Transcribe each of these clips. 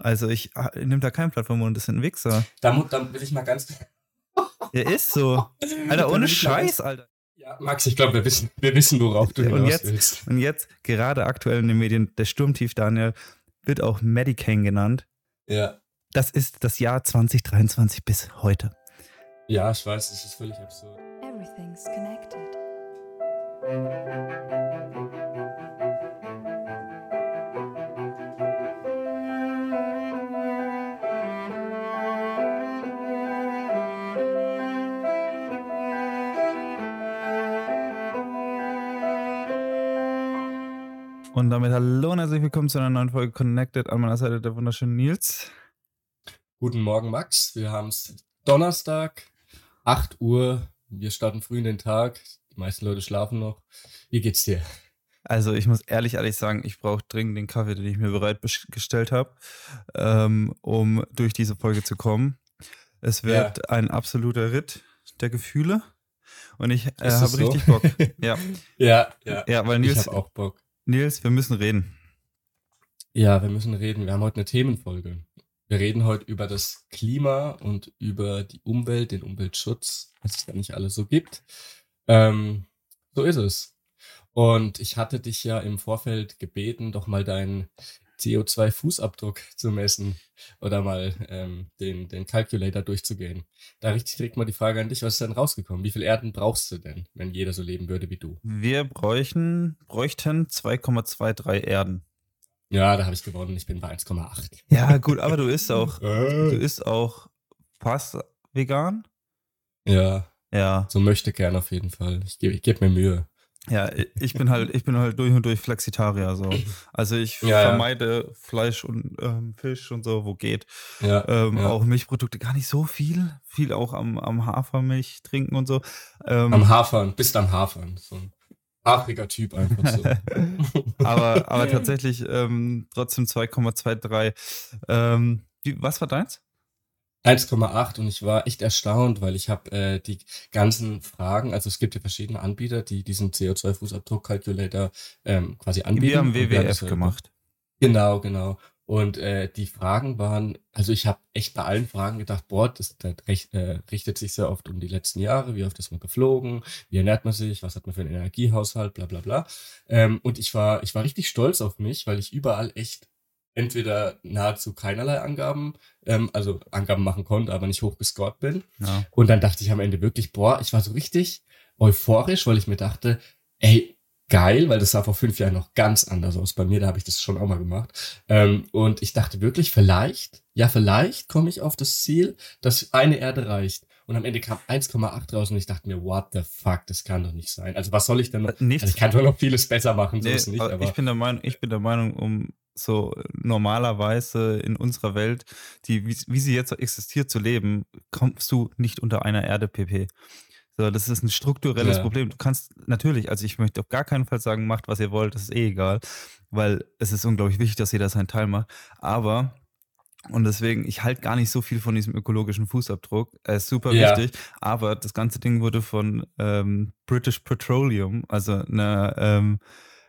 Also ich, ah, ich nehme da kein Plattform und das sind Wichser. Da, da will ich mal ganz. Ja, ist so. Alter, ohne Scheiß, Alter. Ja, Max, ich glaube, wir wissen, wir wissen, worauf du Und hinaus jetzt- willst. Und jetzt, gerade aktuell in den Medien, der Sturmtief Daniel wird auch Medicane genannt. Ja. Das ist das Jahr 2023 bis heute. ja, ich weiß, das ist völlig absurd. Everything's connected. Und damit hallo und herzlich willkommen zu einer neuen Folge Connected. An meiner Seite der wunderschöne Nils. Guten Morgen, Max. Wir haben es Donnerstag, 8 Uhr. Wir starten früh in den Tag. Die meisten Leute schlafen noch. Wie geht's dir? Also ich muss ehrlich, ehrlich sagen, ich brauche dringend den Kaffee, den ich mir bereitgestellt habe, ähm, um durch diese Folge zu kommen. Es wird ein absoluter Ritt der Gefühle und ich äh, habe so? richtig Bock. Ja, Ja, ja. ja, weil Ich Nils, habe auch Bock. Nils, wir müssen reden. Ja, wir müssen reden. Wir haben heute eine Themenfolge. Wir reden heute über das Klima und über die Umwelt, den Umweltschutz, was es da nicht alles so gibt. Ähm, so ist es. Und ich hatte dich ja im Vorfeld gebeten, doch mal deinen CO2-Fußabdruck zu messen oder mal ähm, den, den Calculator durchzugehen. Da richte ich direkt mal die Frage an dich, was ist denn rausgekommen? Wie viel Erden brauchst du denn, wenn jeder so leben würde wie du? Wir bräuchten, bräuchten 2,23 Erden. Ja, da habe ich gewonnen. Ich bin bei 1,8. Ja, gut, aber du isst auch, du Äh. isst auch fast vegan? Ja, Ja. so möchte gern auf jeden Fall. Ich gebe ich geb mir Mühe. Ja, ich bin halt, ich bin halt durch und durch Flexitarier so. Also ich Ja, ja. vermeide Fleisch und ähm, Fisch und so, wo geht. Ja, Ähm, ja. Auch Milchprodukte gar nicht so viel. Viel auch am, am Hafermilch trinken und so. Ähm, Am Hafern, bist am Hafern. So ein hafriger Typ einfach so. aber, aber tatsächlich ähm, trotzdem 2,23. Ähm, was war deins? 1,8 und ich war echt erstaunt, weil ich habe äh, die ganzen Fragen, also es gibt ja verschiedene Anbieter, die diesen CO2-Fußabdruck-Calculator ähm, quasi anbieten. Wir haben WWF gemacht. Genau, genau. Und äh, die Fragen waren, also ich habe echt bei allen Fragen gedacht, boah, das, das recht, äh, richtet sich sehr oft um die letzten Jahre, wie oft ist man geflogen, wie ernährt man sich, was hat man für einen Energiehaushalt, bla bla bla. Ähm, und ich war, ich war richtig stolz auf mich, weil ich überall echt entweder nahezu keinerlei Angaben, ähm, also Angaben machen konnte, aber nicht hoch gescored bin. Ja. Und dann dachte ich am Ende wirklich, boah, ich war so richtig euphorisch, weil ich mir dachte, ey, geil, weil das sah vor fünf Jahren noch ganz anders aus bei mir, da habe ich das schon auch mal gemacht. Ähm, und ich dachte wirklich, vielleicht, ja, vielleicht komme ich auf das Ziel, dass eine Erde reicht. Und am Ende kam 1,8 raus und ich dachte mir, what the fuck, das kann doch nicht sein. Also was soll ich denn noch? Äh, Nichts. Also ich kann doch noch vieles besser machen, so Nee, ist nicht, aber aber ich bin der Meinung, ich bin der Meinung, um so normalerweise in unserer Welt, die wie, wie sie jetzt existiert, zu leben, kommst du nicht unter einer Erde pp. So, das ist ein strukturelles Ja. Problem. Du kannst natürlich, also ich möchte auf gar keinen Fall sagen, macht was ihr wollt, das ist eh egal, weil es ist unglaublich wichtig, dass jeder seinen Teil macht. Aber und deswegen, ich halte gar nicht so viel von diesem ökologischen Fußabdruck. Er ist super Ja. wichtig, aber das ganze Ding wurde von ähm, British Petroleum, also einer ähm,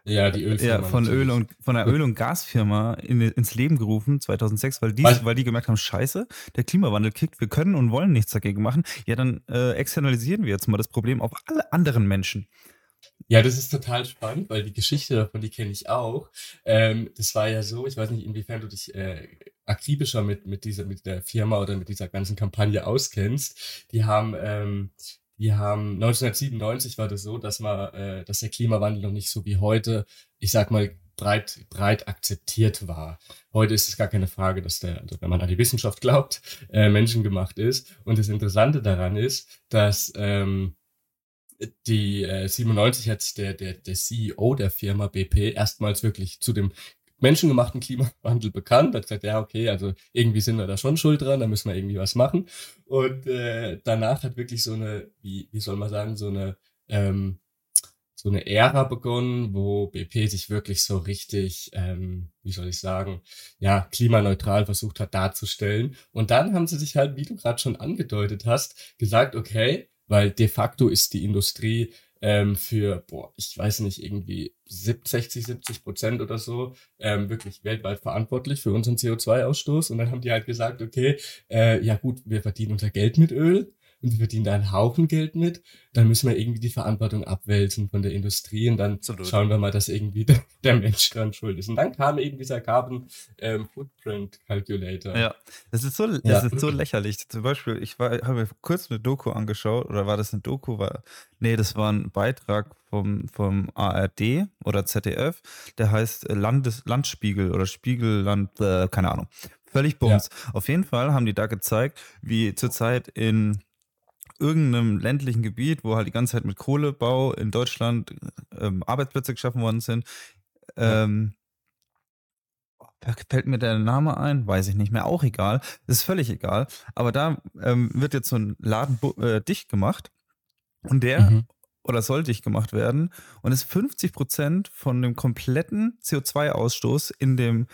ja, die Ölfirma. ja, von natürlich. Öl und von einer Öl- und Gasfirma in, ins Leben gerufen 2006, weil die, Weil- weil die gemerkt haben, Scheiße, der Klimawandel kickt, wir können und wollen nichts dagegen machen. Ja, dann äh, externalisieren wir jetzt mal das Problem auf alle anderen Menschen. Ja, das ist total spannend, weil die Geschichte davon, die kenne ich auch. Ähm, das war ja so, ich weiß nicht, inwiefern du dich äh, akribischer mit, mit, dieser, mit der Firma oder mit dieser ganzen Kampagne auskennst. Die haben, ähm, die haben 1997 war das so, dass man, äh, dass der Klimawandel noch nicht so wie heute, ich sag mal, breit, breit akzeptiert war. Heute ist es gar keine Frage, dass der, also wenn man an die Wissenschaft glaubt, äh, menschengemacht ist. Und das Interessante daran ist, dass ähm, die äh, 97 hat der, der, der CEO der Firma BP erstmals wirklich zu dem menschengemachten Klimawandel bekannt, hat gesagt, ja, okay, also irgendwie sind wir da schon schuld dran, da müssen wir irgendwie was machen. Und äh, danach hat wirklich so eine, wie, wie soll man sagen, so eine, ähm, so eine Ära begonnen, wo BP sich wirklich so richtig, ähm, wie soll ich sagen, ja, klimaneutral versucht hat darzustellen. Und dann haben sie sich halt, wie du gerade schon angedeutet hast, gesagt, okay, weil de facto ist die Industrie ähm, für, boah, ich weiß nicht, irgendwie 60, 70 Prozent oder so ähm, wirklich weltweit verantwortlich für unseren CO2-Ausstoß. Und dann haben die halt gesagt, okay, äh, ja gut, wir verdienen unser Geld mit Öl und wir verdienen da einen Haufen Geld mit, dann müssen wir irgendwie die Verantwortung abwälzen von der Industrie und dann Absolut. schauen wir mal, dass irgendwie der, der, Mensch dran schuld ist. Und dann kam eben dieser Carbon ähm, Footprint Calculator. Ja, das ist so, das ja. ist so lächerlich. Zum Beispiel, ich habe mir kurz eine Doku angeschaut, oder war das eine Doku? War, nee, das war ein Beitrag vom, vom ARD oder ZDF, der heißt Landes, Landspiegel oder Spiegelland, äh, keine Ahnung. Völlig bums. Ja. Auf jeden Fall haben die da gezeigt, wie zurzeit in irgendeinem ländlichen Gebiet, wo halt die ganze Zeit mit Kohlebau in Deutschland ähm, Arbeitsplätze geschaffen worden sind. Ähm, fällt mir der Name ein? Weiß ich nicht mehr. Auch egal. Das ist völlig egal. Aber da ähm, wird jetzt so ein Laden äh, dicht gemacht und der mhm. oder soll dicht gemacht werden und ist 50 Prozent von dem kompletten CO2-Ausstoß in dem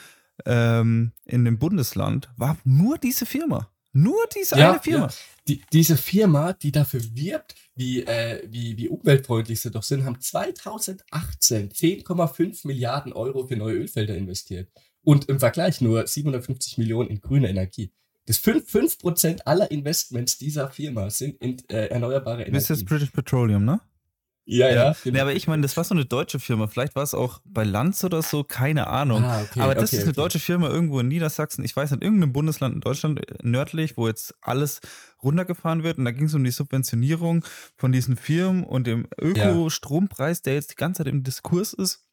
ähm, in dem Bundesland war nur diese Firma. Nur diese ja, eine Firma. Ja. Die, diese Firma, die dafür wirbt, wie, äh, wie, wie umweltfreundlich sie doch sind, haben 2018 10,5 Milliarden Euro für neue Ölfelder investiert. Und im Vergleich nur 750 Millionen in grüne Energie. Das 5%, 5 aller Investments dieser Firma sind in äh, erneuerbare Energie. Das ist British Petroleum, ne? Ja, ja. ja. Genau. Nee, aber ich meine, das war so eine deutsche Firma. Vielleicht war es auch bei Lanz oder so, keine Ahnung. Ah, okay, aber das okay, ist eine okay. deutsche Firma irgendwo in Niedersachsen. Ich weiß nicht, irgendeinem Bundesland in Deutschland äh, nördlich, wo jetzt alles runtergefahren wird. Und da ging es um die Subventionierung von diesen Firmen und dem Ökostrompreis, der jetzt die ganze Zeit im Diskurs ist.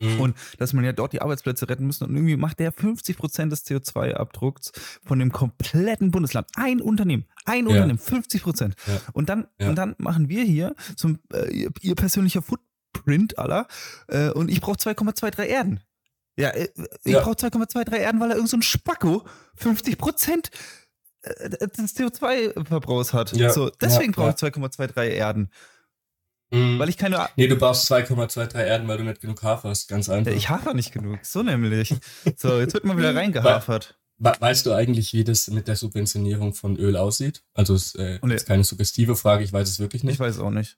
Mhm. Und dass man ja dort die Arbeitsplätze retten muss. Und irgendwie macht der 50 Prozent des CO2-Abdrucks von dem kompletten Bundesland. Ein Unternehmen, ein ja. Unternehmen, 50 Prozent. Ja. Und, dann, ja. und dann machen wir hier zum, äh, ihr, persönlicher Footprint aller. Äh, und ich brauche 2,23 Erden. Ja, äh, ich brauche 2,23 Erden, weil er irgend so ein Spacko 50 Prozent äh, des CO2-Verbrauchs hat. So, deswegen brauche ich 2,23 Erden. Mhm. Weil ich keine. Nee, du brauchst 2,23 Erden, weil du nicht genug haferst. Ganz einfach. Ich hafer nicht genug. So nämlich. So, jetzt wird mal wieder reingehafert. Weißt du eigentlich, wie das mit der Subventionierung von Öl aussieht? Also, es äh, nee. ist keine suggestive Frage, ich weiß es wirklich nicht. Ich weiß auch nicht.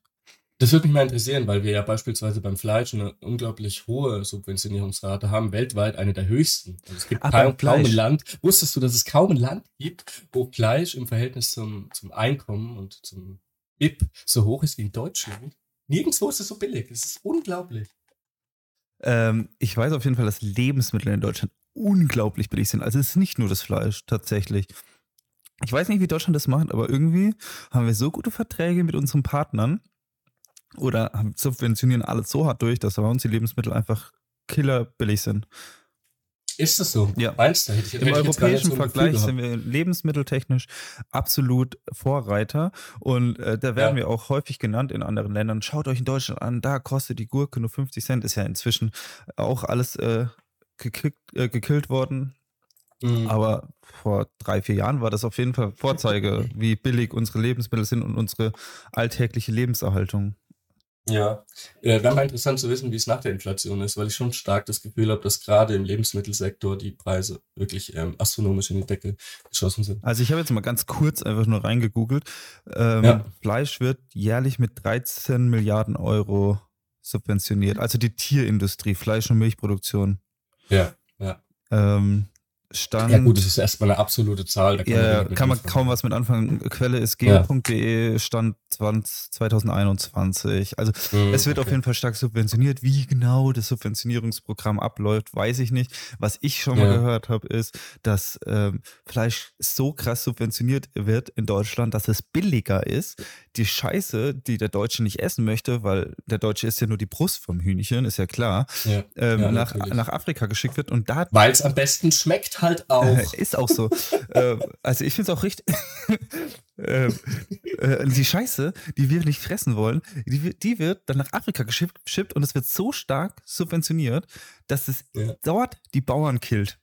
Das würde mich mal interessieren, weil wir ja beispielsweise beim Fleisch eine unglaublich hohe Subventionierungsrate haben, weltweit eine der höchsten. Also es gibt Ach, kaum, kaum ein Land. Wusstest du, dass es kaum ein Land gibt, wo Fleisch im Verhältnis zum, zum Einkommen und zum BIP so hoch ist wie in Deutschland? Nirgendwo ist es so billig. Es ist unglaublich. Ähm, ich weiß auf jeden Fall, dass Lebensmittel in Deutschland unglaublich billig sind. Also es ist nicht nur das Fleisch tatsächlich. Ich weiß nicht, wie Deutschland das macht, aber irgendwie haben wir so gute Verträge mit unseren Partnern oder subventionieren alles so hart durch, dass bei uns die Lebensmittel einfach killerbillig sind. Ist das so? Ja. Meinst du? Hätte ich, Im hätte europäischen so Vergleich sind wir lebensmitteltechnisch absolut Vorreiter und äh, da werden ja. wir auch häufig genannt in anderen Ländern. Schaut euch in Deutschland an, da kostet die Gurke nur 50 Cent, ist ja inzwischen auch alles äh, gekickt, äh, gekillt worden. Mhm. Aber vor drei, vier Jahren war das auf jeden Fall Vorzeige, wie billig unsere Lebensmittel sind und unsere alltägliche Lebenserhaltung. Ja, äh, wäre mal interessant zu wissen, wie es nach der Inflation ist, weil ich schon stark das Gefühl habe, dass gerade im Lebensmittelsektor die Preise wirklich ähm, astronomisch in die Decke geschossen sind. Also ich habe jetzt mal ganz kurz einfach nur reingegoogelt. Ähm, ja. Fleisch wird jährlich mit 13 Milliarden Euro subventioniert. Also die Tierindustrie, Fleisch- und Milchproduktion. Ja, ja. Ähm, Stand. Ja, gut, das ist erstmal eine absolute Zahl. Da kann ja, man kann man kaum was mit anfangen. Quelle ist geo.de, Stand 20, 2021. Also, mhm, es wird okay. auf jeden Fall stark subventioniert. Wie genau das Subventionierungsprogramm abläuft, weiß ich nicht. Was ich schon ja. mal gehört habe, ist, dass ähm, Fleisch so krass subventioniert wird in Deutschland, dass es billiger ist. Die Scheiße, die der Deutsche nicht essen möchte, weil der Deutsche isst ja nur die Brust vom Hühnchen, ist ja klar, ja. Ähm, nach, nach Afrika geschickt wird. und da. Weil es am besten schmeckt halt auch. Äh, ist auch so. äh, also ich finde es auch richtig. äh, äh, die Scheiße, die wir nicht fressen wollen, die, die wird dann nach Afrika geschippt und es wird so stark subventioniert, dass es ja. dort die Bauern killt.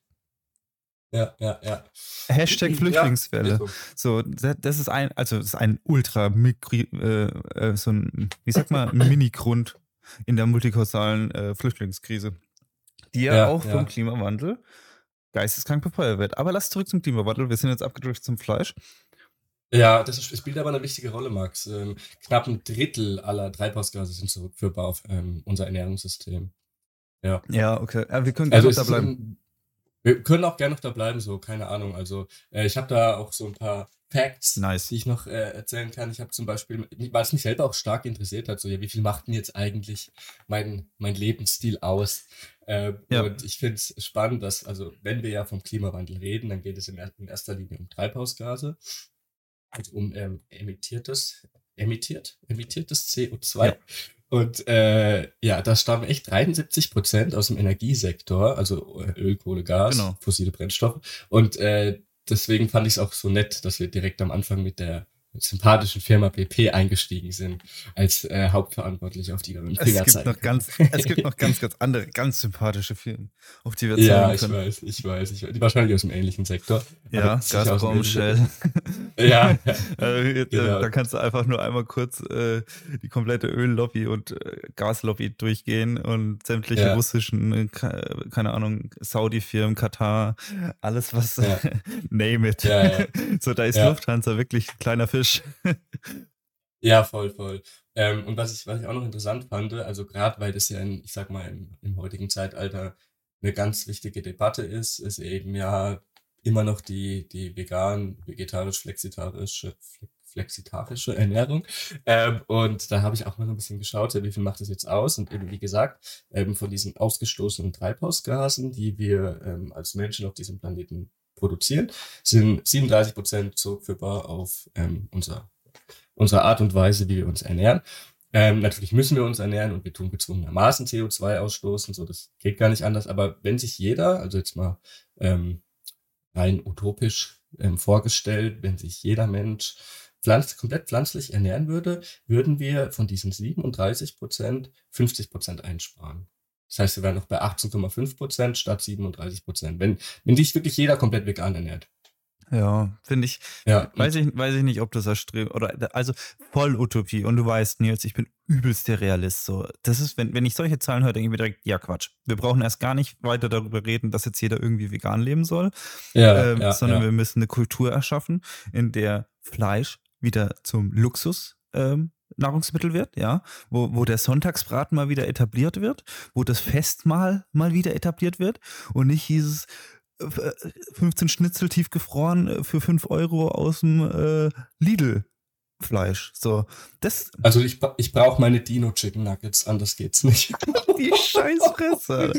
Ja, ja, ja. Hashtag Flüchtlingswelle. Ja, so, das ist ein, also das ist ein ultra mikri, äh, äh, so ein, wie sag mal, Mini-Grund in der multikausalen äh, Flüchtlingskrise, die ja, ja auch vom Klimawandel geisteskrank befeuert wird. Aber lass zurück zum Klimawandel. Wir sind jetzt abgedrückt zum Fleisch. Ja, das spielt aber eine wichtige Rolle, Max. Ähm, knapp ein Drittel aller Treibhausgase sind zurückführbar auf ähm, unser Ernährungssystem. Ja. Ja, okay. Ja, wir können Also da bleiben. ein, wir können auch gerne noch da bleiben, so, keine Ahnung. Also, äh, ich habe da auch so ein paar Facts, Nice. die ich noch äh, erzählen kann. Ich habe zum Beispiel, weil es mich selber auch stark interessiert hat, so, ja, wie viel macht denn jetzt eigentlich mein, mein Lebensstil aus? Äh, Ja. und ich finde es spannend, dass, also, wenn wir ja vom Klimawandel reden, dann geht es in, in erster Linie um Treibhausgase, also um ähm, emittiertes, emittiert, emittiertes CO2. Ja. Und äh, ja, da stammen echt 73 Prozent aus dem Energiesektor, also äh, Öl, Kohle, Gas, Genau. fossile Brennstoffe. Und äh, deswegen fand ich es auch so nett, dass wir direkt am Anfang mit der sympathischen Firma BP eingestiegen sind, als äh, hauptverantwortlich auf die wir mit Es Finger gibt zeigen noch ganz, können. es gibt noch ganz, ganz andere, ganz sympathische Filme, auf die wir Ja, zeigen ich können. weiß, ich weiß, ich weiß. Die wahrscheinlich aus dem ähnlichen Sektor. Ja, Gazprom, Shell. Ja, ja. Äh, jetzt, äh, Genau. Da kannst du einfach nur einmal kurz äh, die komplette Öllobby und äh, Gaslobby durchgehen und sämtliche Ja. russischen, äh, ke- keine Ahnung, Saudi-Firmen, Katar, alles was, Ja. name it. Ja, ja. So, da ist Ja. Lufthansa wirklich ein kleiner Fisch. Ja, voll, voll. Ähm, und was ich, was ich auch noch interessant fand, also gerade weil das ja, in, ich sag mal, im, im heutigen Zeitalter eine ganz wichtige Debatte ist, ist eben ja immer noch die, die vegan, vegetarisch, flexitarische, fle- flexitarische Ernährung. Ähm, und da habe ich auch mal ein bisschen geschaut, wie viel macht das jetzt aus? Und eben, wie gesagt, ähm, von diesen ausgestoßenen Treibhausgasen, die wir ähm, als Menschen auf diesem Planeten produzieren, sind 37 Prozent zurückführbar auf ähm, unser unsere Art und Weise, wie wir uns ernähren. Ähm, natürlich müssen wir uns ernähren und wir tun gezwungenermaßen CO2 ausstoßen, so das geht gar nicht anders. Aber wenn sich jeder, also jetzt mal ähm, rein utopisch ähm, vorgestellt, wenn sich jeder Mensch pflanz komplett pflanzlich ernähren würde, würden wir von diesen 37 Prozent 50 Prozent einsparen. Das heißt, wir wären noch bei 18,5 Prozent statt 37 Prozent, wenn, wenn sich wirklich jeder komplett vegan ernährt. Ja, finde ich, Ja, weiß ich, weiß ich nicht, ob das erstrebt, oder, also voll Utopie. Und du weißt, Nils, ich bin übelst der Realist. So, das ist, wenn, wenn ich solche Zahlen höre, denke ich mir direkt, ja, Quatsch. Wir brauchen erst gar nicht weiter darüber reden, dass jetzt jeder irgendwie vegan leben soll. ja, ähm, ja, sondern wir müssen eine Kultur erschaffen, in der Fleisch wieder zum Luxus ähm, Nahrungsmittel wird, ja, wo, wo der Sonntagsbraten mal wieder etabliert wird, wo das Festmahl mal wieder etabliert wird und nicht dieses äh, 15 Schnitzel tiefgefroren äh, für 5 Euro aus dem äh, Lidl Fleisch. So, das, Also ich, ich brauche meine Dino Chicken Nuggets, anders geht's nicht. die Scheißfresse.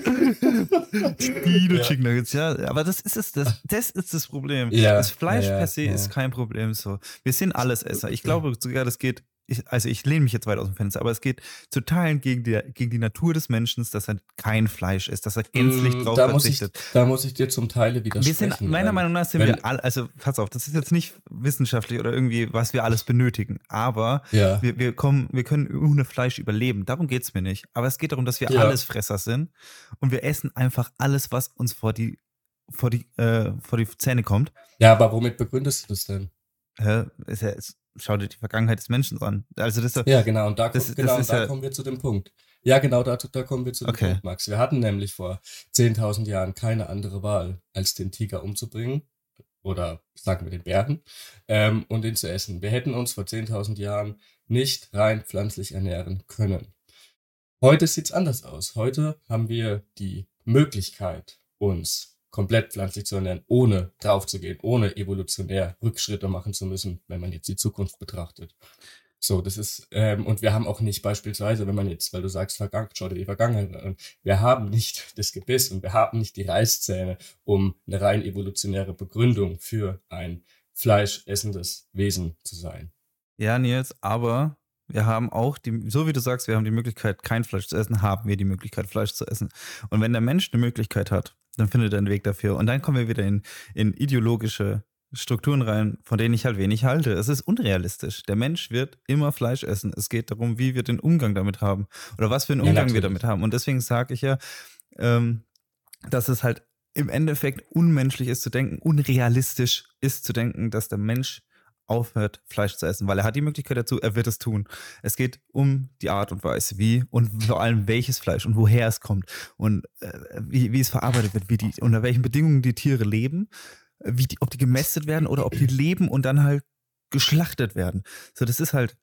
Dino Ja. Chicken Nuggets, ja, aber das ist es, das, das ist das Problem. Ja, das Fleisch ja, per se ist kein Problem so. Wir sind Allesesser. Ich glaube sogar, das geht, ich, also ich lehne mich jetzt weit aus dem Fenster, aber es geht zu Teilen gegen die, gegen die Natur des Menschen, dass er kein Fleisch ist, dass er gänzlich Mm, drauf da muss, ich, verzichtet. da muss ich dir zum Teile Wir widersprechen. sind, meiner Meinung nach sind wir alle, also pass auf, das ist jetzt nicht wissenschaftlich oder irgendwie, was wir alles benötigen, aber Ja, wir, wir, kommen, wir können ohne Fleisch überleben. Darum geht es mir nicht. Aber es geht darum, dass wir Ja. Allesfresser sind und wir essen einfach alles, was uns vor die, vor die, äh, vor die Zähne kommt. ja, aber womit begründest du das denn? Hä? Ist ja, ist, schau dir die Vergangenheit des Menschen an. Also das Ja, genau, und da, Das- das genau, ist und da ja- kommen wir zu dem Punkt. Ja, genau, da, da kommen wir zu dem Okay. Punkt, Max. Wir hatten nämlich vor 10.000 Jahren keine andere Wahl, als den Tiger umzubringen. Oder sagen wir den Bären. Ähm, und ihn zu essen. Wir hätten uns vor 10.000 Jahren nicht rein pflanzlich ernähren können. Heute sieht's anders aus. Heute haben wir die Möglichkeit, uns komplett pflanzlich zu ernähren, ohne draufzugehen, ohne evolutionär Rückschritte machen zu müssen, wenn man jetzt die Zukunft betrachtet. So, das ist, ähm, und wir haben auch nicht beispielsweise, wenn man jetzt, weil du sagst, vergangen, schau dir die Vergangenheit an, wir haben nicht das Gebiss und wir haben nicht die Reißzähne, um eine rein evolutionäre Begründung für ein fleischessendes Wesen zu sein. ja, Nils, aber wir haben auch die, so wie du sagst, wir haben die Möglichkeit, kein Fleisch zu essen, haben wir die Möglichkeit, Fleisch zu essen. Und wenn der Mensch eine Möglichkeit hat, dann findet er einen Weg dafür. Und dann kommen wir wieder in, in ideologische Strukturen rein, von denen ich halt wenig halte. Es ist unrealistisch. Der Mensch wird immer Fleisch essen. Es geht darum, wie wir den Umgang damit haben oder was für einen Ja, Umgang wir natürlich. damit haben. Und deswegen sage ich ja, ähm, dass es halt im Endeffekt unmenschlich ist zu denken, unrealistisch ist zu denken, dass der Mensch aufhört, Fleisch zu essen, weil er hat die Möglichkeit dazu, er wird es tun. Es geht um die Art und Weise, wie und vor allem welches Fleisch und woher es kommt und äh, wie, wie es verarbeitet wird, wie die, unter welchen Bedingungen die Tiere leben, wie die, ob die gemästet werden oder ob die leben und dann halt geschlachtet werden. So, das ist halt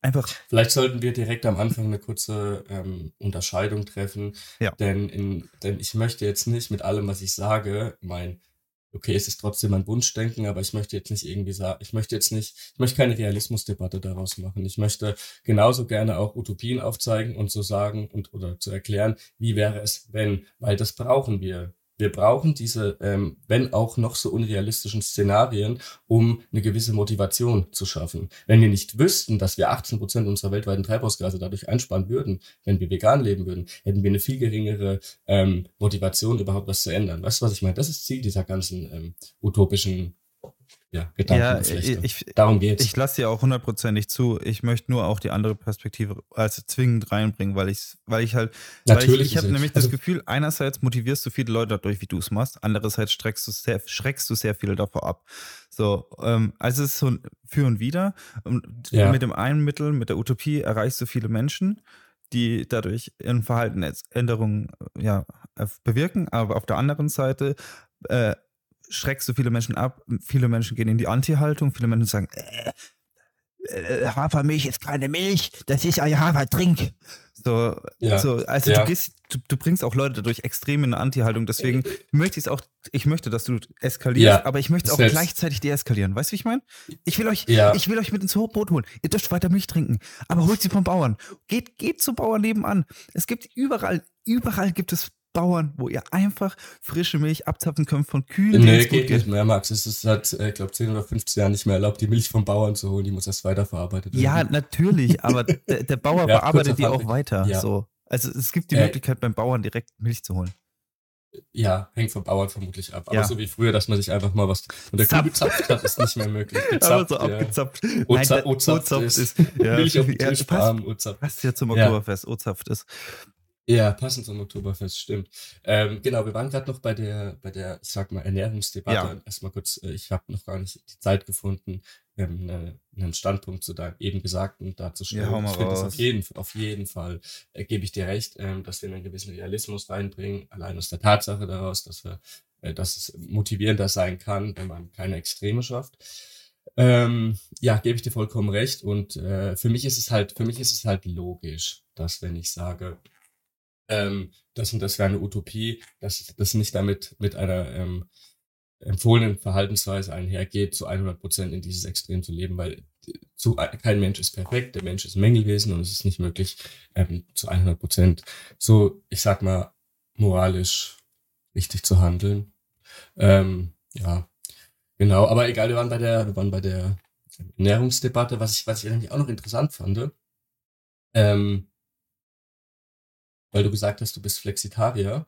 einfach. Vielleicht sollten wir direkt am Anfang eine kurze ähm, Unterscheidung treffen. Ja. Denn, in, denn ich möchte jetzt nicht mit allem, was ich sage, mein okay, es ist trotzdem ein Wunschdenken, aber ich möchte jetzt nicht irgendwie sagen, ich möchte jetzt nicht, ich möchte keine Realismusdebatte daraus machen. Ich möchte genauso gerne auch Utopien aufzeigen und so sagen und oder zu erklären, wie wäre es, wenn, weil das brauchen wir wir brauchen diese, ähm, wenn auch noch so unrealistischen Szenarien, um eine gewisse Motivation zu schaffen. Wenn wir nicht wüssten, dass wir 18 Prozent unserer weltweiten Treibhausgase dadurch einsparen würden, wenn wir vegan leben würden, hätten wir eine viel geringere ähm, Motivation, überhaupt was zu ändern. Weißt du, was ich meine? Das ist Ziel dieser ganzen ähm, utopischen ja, Gedankengeflechte. Ja, ich, Darum geht's. Ich lasse dir auch hundertprozentig zu. Ich möchte nur auch die andere Perspektive als zwingend reinbringen, weil ich, weil ich halt, Natürlich weil ich, ich habe nämlich also, das Gefühl, einerseits motivierst du viele Leute dadurch, wie du es machst, andererseits schreckst du sehr, schreckst du sehr viele davor ab. So, ähm, also es ist so ein Für und Wider. Und ja. mit dem einen Mittel, mit der Utopie, erreichst du viele Menschen, die dadurch ihren Verhaltensänderungen ja, bewirken, aber auf der anderen Seite äh, schreckst du viele Menschen ab. Viele Menschen gehen in die Anti-Haltung. Viele Menschen sagen, äh, äh, Hafermilch ist keine Milch, das ist ein Hafertrink. So, ja. so also ja. du gehst, du, du, bringst auch Leute dadurch extrem in eine Anti-Haltung. Deswegen möchte ich es auch, ich möchte, dass du eskalierst, ja, aber ich möchte es auch selbst. gleichzeitig deeskalieren. Weißt du, wie ich meine? Ich will euch, ich will euch mit ins Boot holen. Ihr dürft weiter Milch trinken, aber holt sie vom Bauern. Geht, geht zum Bauern nebenan. Es gibt überall, überall gibt es Bauern, wo ihr einfach frische Milch abzapfen könnt von Kühen. Nee, geht, geht nicht mehr, Max. Es ist seit, äh, ich glaube, 10 oder 15 Jahren nicht mehr erlaubt, die Milch vom Bauern zu holen. Die muss erst weiterverarbeitet werden. Ja, natürlich, aber der, der Bauer ja, verarbeitet die auch weiter. Ja. So. Also es gibt die äh, Möglichkeit, beim Bauern direkt Milch zu holen. Ja, hängt vom Bauern vermutlich ab. Aber ja. so wie früher, dass man sich einfach mal was und der Kuh gezapft hat, ist nicht mehr möglich. Gezapft, aber so abgezapft. Ja. Nein, Ozapft ist, ist ja. Milch auf dem Tisch, ja, passt, passt ja zum Oktoberfest, Ozapft ist. Ja, passend zum Oktoberfest, stimmt. Ähm, genau, wir waren gerade noch bei der, bei der, ich sag mal, Ernährungsdebatte. Ja. Erstmal kurz, äh, ich habe noch gar nicht die Zeit gefunden, ähm, ne, einen Standpunkt zu deinem eben Gesagten darzustellen. Ja, ich finde das auf jeden, auf jeden Fall, äh, gebe ich dir recht, ähm, dass wir einen gewissen Realismus reinbringen, allein aus der Tatsache daraus, dass wir, äh, dass es motivierender sein kann, wenn man keine Extreme schafft. Ähm, ja, gebe ich dir vollkommen recht. Und äh, für mich ist es halt, für mich ist es halt logisch, dass wenn ich sage, ähm, das und das wäre eine Utopie, dass das nicht damit mit einer ähm, empfohlenen Verhaltensweise einhergeht, zu 100 Prozent in dieses Extrem zu leben, weil zu, kein Mensch ist perfekt, der Mensch ist Mängelwesen und es ist nicht möglich, ähm, zu 100 Prozent so, ich sag mal, moralisch richtig zu handeln. Ähm, ja, genau, aber egal, wir waren bei der, wir waren bei der Ernährungsdebatte, was ich, was ich eigentlich auch noch interessant fand. Ähm, weil du gesagt hast, du bist Flexitarier.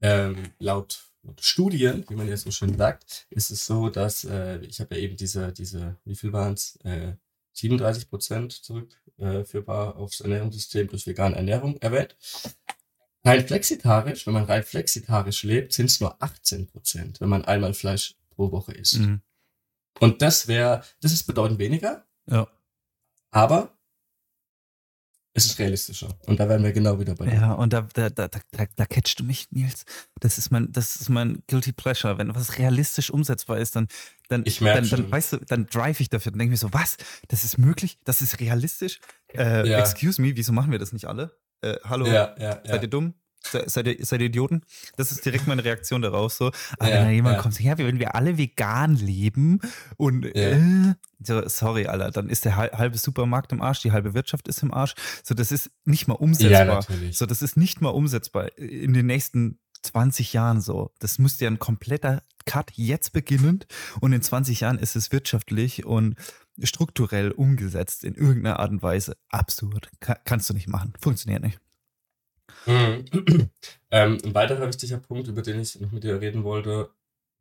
Ähm, laut, Studien, wie man ja so schön sagt, ist es so, dass äh, ich habe ja eben diese, diese, wie viel waren es? Äh, 37 Prozent zurückführbar äh, aufs Ernährungssystem durch vegane Ernährung erwähnt. Rein flexitarisch, wenn man rein flexitarisch lebt, sind es nur 18 Prozent, wenn man einmal Fleisch pro Woche isst. Mhm. Und das wäre, das ist bedeutend weniger. Ja. Aber es ist realistischer. Und da wären wir genau wieder bei dir. Ja, und da, da, da, da, da catchst du mich, Nils. Das ist mein, das ist mein Guilty Pleasure. Wenn was realistisch umsetzbar ist, dann, dann, ich dann, dann, weißt du, dann drive ich dafür. Dann denke ich mir so, was? Das ist möglich? Das ist realistisch? Äh, ja. Excuse me, wieso machen wir das nicht alle? Äh, hallo, ja, ja, seid ihr dumm? Seid ihr, seid ihr Idioten? Das ist direkt meine Reaktion daraus. So. Aber ja, wenn jemand ja. kommt, so, ja, wenn wir alle vegan leben und ja. äh, so, sorry, Alter, dann ist der halbe Supermarkt im Arsch, die halbe Wirtschaft ist im Arsch. So, das ist nicht mal umsetzbar. so, das ist nicht mal umsetzbar in den nächsten 20 Jahren so. Das müsste ja ein kompletter Cut jetzt beginnen und in 20 Jahren ist es wirtschaftlich und strukturell umgesetzt in irgendeiner Art und Weise. Absurd. Kann, kannst du nicht machen. Funktioniert nicht. Mhm. ähm, ein weiterer wichtiger Punkt, über den ich noch mit dir reden wollte,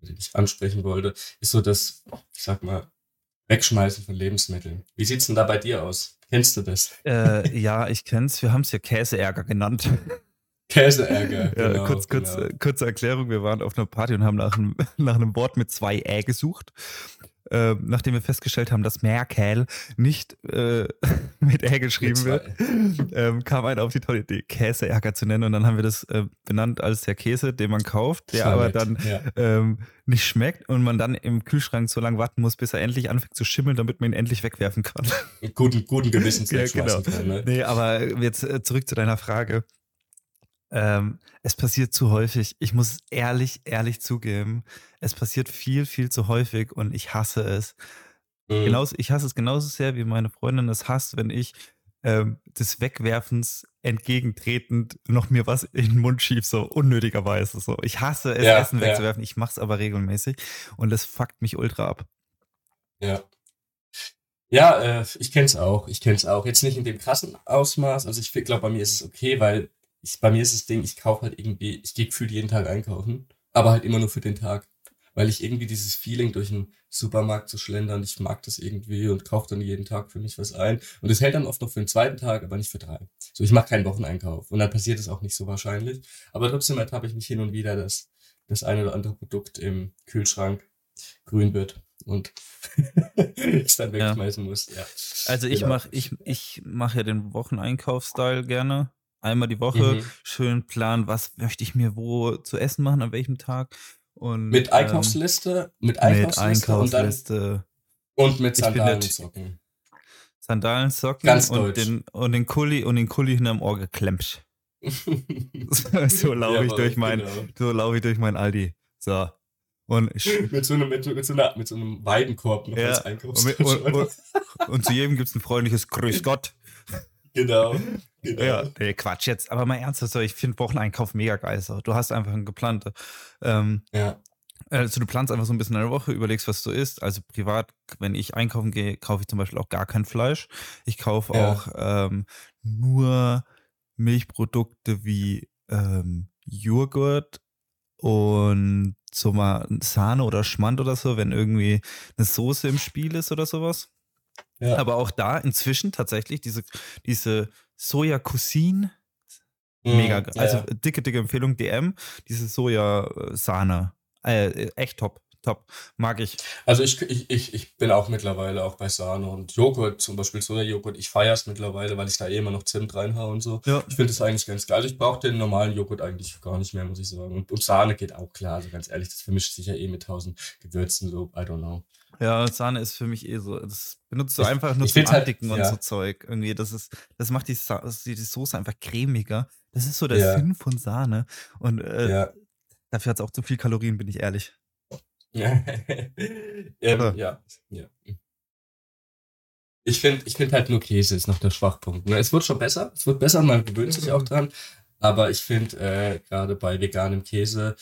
den ich ansprechen wollte, ist so das, ich sag mal, Wegschmeißen von Lebensmitteln. Wie sieht's denn da bei dir aus? Kennst du das? Äh, ja, ich kenn's. Wir haben es ja Käseärger genannt. Käseärger. Genau, ja, kurz, kurz, genau. kurze Erklärung. Wir waren auf einer Party und haben nach einem, nach einem Wort mit zwei Ä gesucht. Äh, nachdem wir festgestellt haben, dass Merkel nicht äh, mit R geschrieben wird, ähm, kam einer auf die tolle Idee, Käseärger zu nennen. Und dann haben wir das äh, benannt als der Käse, den man kauft, der aber dann ja. ähm, nicht schmeckt und man dann im Kühlschrank so lange warten muss, bis er endlich anfängt zu schimmeln, damit man ihn endlich wegwerfen kann. Guten, guten Gewissens ja, genau. kann. Ne? Nee, aber jetzt äh, zurück zu deiner Frage. Ähm, es passiert zu häufig. Ich muss ehrlich, ehrlich zugeben, es passiert viel, viel zu häufig und ich hasse es. Mhm. Genauso, ich hasse es genauso sehr, wie meine Freundin es hasst, wenn ich ähm, des Wegwerfens entgegentretend noch mir was in den Mund schieb, so unnötigerweise. So. Ich hasse es, ja, Essen wegzuwerfen. Ja. Ich mache es aber regelmäßig und das fuckt mich ultra ab. Ja. Ja, äh, ich kenne es auch. Ich kenne es auch. Jetzt nicht in dem krassen Ausmaß. Also ich glaube, bei mir ist es okay, weil ich, bei mir ist das Ding, ich kaufe halt irgendwie, ich gehe gefühlt jeden Tag einkaufen, aber halt immer nur für den Tag. Weil ich irgendwie dieses Feeling durch den Supermarkt zu schlendern, ich mag das irgendwie und kaufe dann jeden Tag für mich was ein. Und es hält dann oft noch für den zweiten Tag, aber nicht für drei. So, ich mache keinen Wocheneinkauf. Und dann passiert es auch nicht so wahrscheinlich. Aber trotzdem ertappe ich mich hin und wieder, dass das eine oder andere Produkt im Kühlschrank grün wird und ich dann wegschmeißen ja. muss. Ja. Also ich genau. mache ich, ich mach ja den Wocheneinkaufstyle gerne einmal die Woche mhm. schön planen, was möchte ich mir wo zu essen machen, an welchem Tag. Und, mit Einkaufsliste, ähm, mit Einkaufsliste, mit Einkaufsliste und, und mit Sandalensocken. Sandalensocken Ganz und deutsch. den, und den Kuli und den Kuli hinterm Ohr geklemmt. so laufe ich durch mein, genau. so laufe ich durch mein Aldi. So. Und ich, mit, so einem, mit, mit, so einer, mit so einem Weidenkorb noch ja, als Einkaufsliste. Und, und, und, und, zu jedem gibt es ein freundliches Grüß Gott. Genau. Genau. Ja, nee, Quatsch jetzt. Aber mal ernsthaft, ich finde Wocheneinkauf mega geil. So. Du hast einfach einen geplanten. Ähm, ja. Also du planst einfach so ein bisschen eine Woche, überlegst, was du isst. Also privat, wenn ich einkaufen gehe, kaufe ich zum Beispiel auch gar kein Fleisch. Ich kaufe ja. auch ähm, nur Milchprodukte wie ähm, Joghurt und so mal Sahne oder Schmand oder so, wenn irgendwie eine Soße im Spiel ist oder sowas. Ja. Aber auch da inzwischen tatsächlich diese, diese Soja-Cousin. Mhm, mega, mm, also ja. dicke, dicke Empfehlung, DM, diese Sojasahne. Äh, echt top, top. Mag ich. Also ich, ich, ich, ich bin auch mittlerweile auch bei Sahne und Joghurt, zum Beispiel Soja-Joghurt. Ich feiere es mittlerweile, weil ich da eh immer noch Zimt reinhaue und so. Ja. Ich finde es eigentlich ganz geil. Also ich brauche den normalen Joghurt eigentlich gar nicht mehr, muss ich sagen. Und, und Sahne geht auch klar, also ganz ehrlich, das vermischt sich ja eh mit tausend Gewürzen, so, I don't know. Ja, Sahne ist für mich eh so. Das benutzt du einfach nur zum Andicken halt, und so Zeug. Irgendwie, das ist, das macht die, Sa die Soße einfach cremiger. Das ist so der ja. Sinn von Sahne. Und äh, ja. dafür hat es auch zu viel Kalorien, bin ich ehrlich. Ja. ähm, ja. ja. Ich finde ich find halt nur Käse ist noch der Schwachpunkt. Ne? Es wird schon besser. Es wird besser, man gewöhnt sich auch dran. Aber ich finde, äh, gerade bei veganem Käse,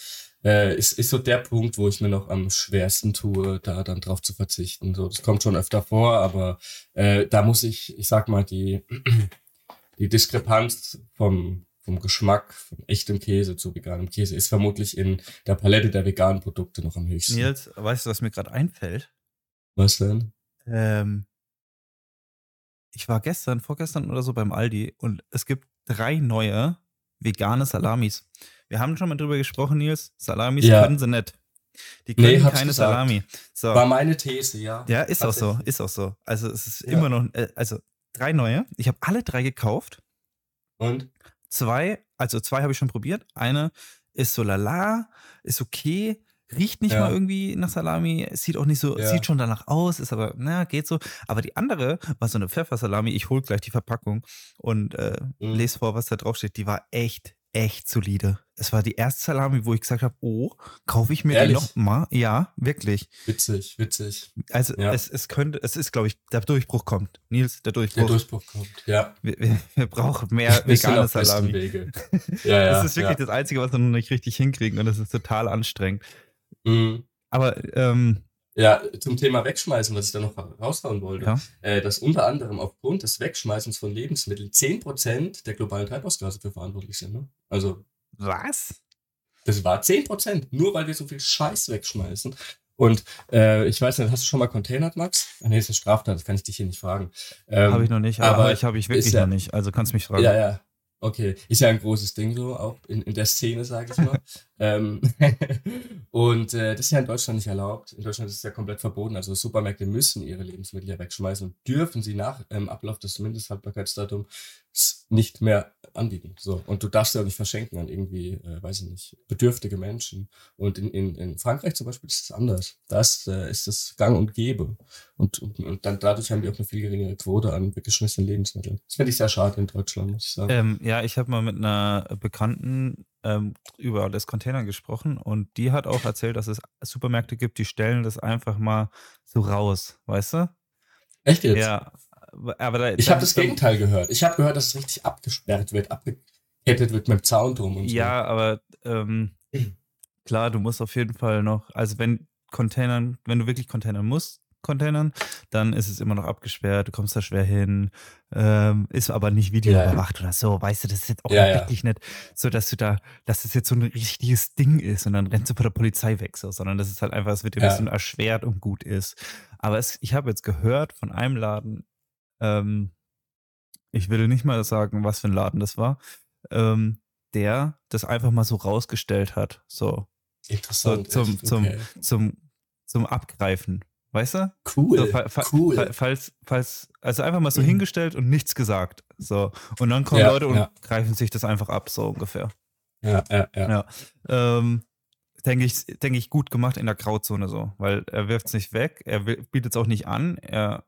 äh, ist, ist so der Punkt, wo ich mir noch am schwersten tue, da dann drauf zu verzichten. So, das kommt schon öfter vor, aber äh, da muss ich, ich sag mal, die, die Diskrepanz vom, vom Geschmack von echtem Käse zu veganem Käse ist vermutlich in der Palette der veganen Produkte noch am höchsten. Nils, weißt du, was mir gerade einfällt? Was denn? Ähm, ich war gestern, vorgestern oder so beim Aldi und es gibt drei neue vegane Salamis. Wir haben schon mal drüber gesprochen, Nils. Salamis ja. können sie nicht. Die können nee, keine Salami. So. War meine These, ja. Ja, ist auch so, ist auch so. Also es ist ja. immer noch, äh, also drei neue. Ich habe alle drei gekauft. Und? Zwei, also zwei habe ich schon probiert. Eine ist so lala, ist okay, riecht nicht ja. mal irgendwie nach Salami, sieht auch nicht so, ja. sieht schon danach aus, ist aber, na, geht so. Aber die andere war so eine Pfeffersalami. Ich hole gleich die Verpackung und äh, mhm. lese vor, was da drauf steht. Die war echt echt solide. Es war die erste Salami, wo ich gesagt habe, oh, kaufe ich mir Ehrlich? die noch mal? Ja, wirklich. Witzig, witzig. Also ja. es, es könnte, es ist, glaube ich, der Durchbruch kommt. Nils, der Durchbruch. Der Durchbruch kommt, ja. Wir, wir, wir brauchen mehr vegane Salami. Ja, ja, das ist wirklich ja. das Einzige, was wir noch nicht richtig hinkriegen und das ist total anstrengend. Mhm. Aber ähm, ja, zum Thema Wegschmeißen, was ich da noch raushauen wollte, ja. äh, dass unter anderem aufgrund des Wegschmeißens von Lebensmitteln 10% der globalen Treibhausgase für verantwortlich sind. Ne? Also. Was? Das war 10%, nur weil wir so viel Scheiß wegschmeißen. Und äh, ich weiß nicht, hast du schon mal containert, Max? Ah, nee, das ist eine Straftat, das kann ich dich hier nicht fragen. Ähm, habe ich noch nicht, aber, aber ich habe ich wirklich ja, noch nicht. Also kannst du mich fragen. Ja, ja. Okay, ist ja ein großes Ding so, auch in, in der Szene, sage ich mal. ähm, Und äh, das ist ja in Deutschland nicht erlaubt. In Deutschland ist es ja komplett verboten. Also Supermärkte müssen ihre Lebensmittel ja wegschmeißen und dürfen sie nach ähm, Ablauf des Mindesthaltbarkeitsdatums nicht mehr anbieten. So. Und du darfst ja auch nicht verschenken an irgendwie, äh, weiß ich nicht, bedürftige Menschen. Und in, in, in Frankreich zum Beispiel ist es anders. Da äh, ist das gang und gäbe. Und, und, und, dann dadurch haben die auch eine viel geringere Quote an weggeschmissenen Lebensmitteln. Das finde ich sehr schade in Deutschland, muss ich sagen. Ähm, ja, ich habe mal mit einer Bekannten ähm, über das Container gesprochen und die hat auch erzählt, dass es Supermärkte gibt, die stellen das einfach mal so raus, weißt du? Echt jetzt? Ja, aber da, ich habe das Gegenteil gehört. Ich habe gehört, dass es richtig abgesperrt wird, abgekettet wird mit dem Zaun drum und so. Ja, aber ähm, klar, du musst auf jeden Fall noch, also wenn Containern, wenn du wirklich Containern musst, Containern, dann ist es immer noch abgesperrt, du kommst da schwer hin, ähm, ist aber nicht videoüberwacht ja, ja. oder so, weißt du, das ist jetzt auch ja, wirklich nicht so, dass du da, dass das jetzt so ein richtiges Ding ist und dann rennst du vor der Polizei weg, so, sondern das ist halt einfach, es wird dir ein bisschen erschwert und gut ist. Aber es, ich habe jetzt gehört von einem Laden, ähm, ich will nicht mal sagen, was für ein Laden das war, ähm, der das einfach mal so rausgestellt hat, so. Interessant. So, zum, okay. zum, zum, zum Abgreifen Weißt du? Cool. So, fa fa cool. falls, falls, also einfach mal so mhm. hingestellt und nichts gesagt. So. Und dann kommen ja, Leute und ja. greifen sich das einfach ab, so ungefähr. Ja, ja, ja. ja. Ähm, denke ich, denke ich, gut gemacht in der Grauzone so, weil er wirft es nicht weg, er bietet es auch nicht an, er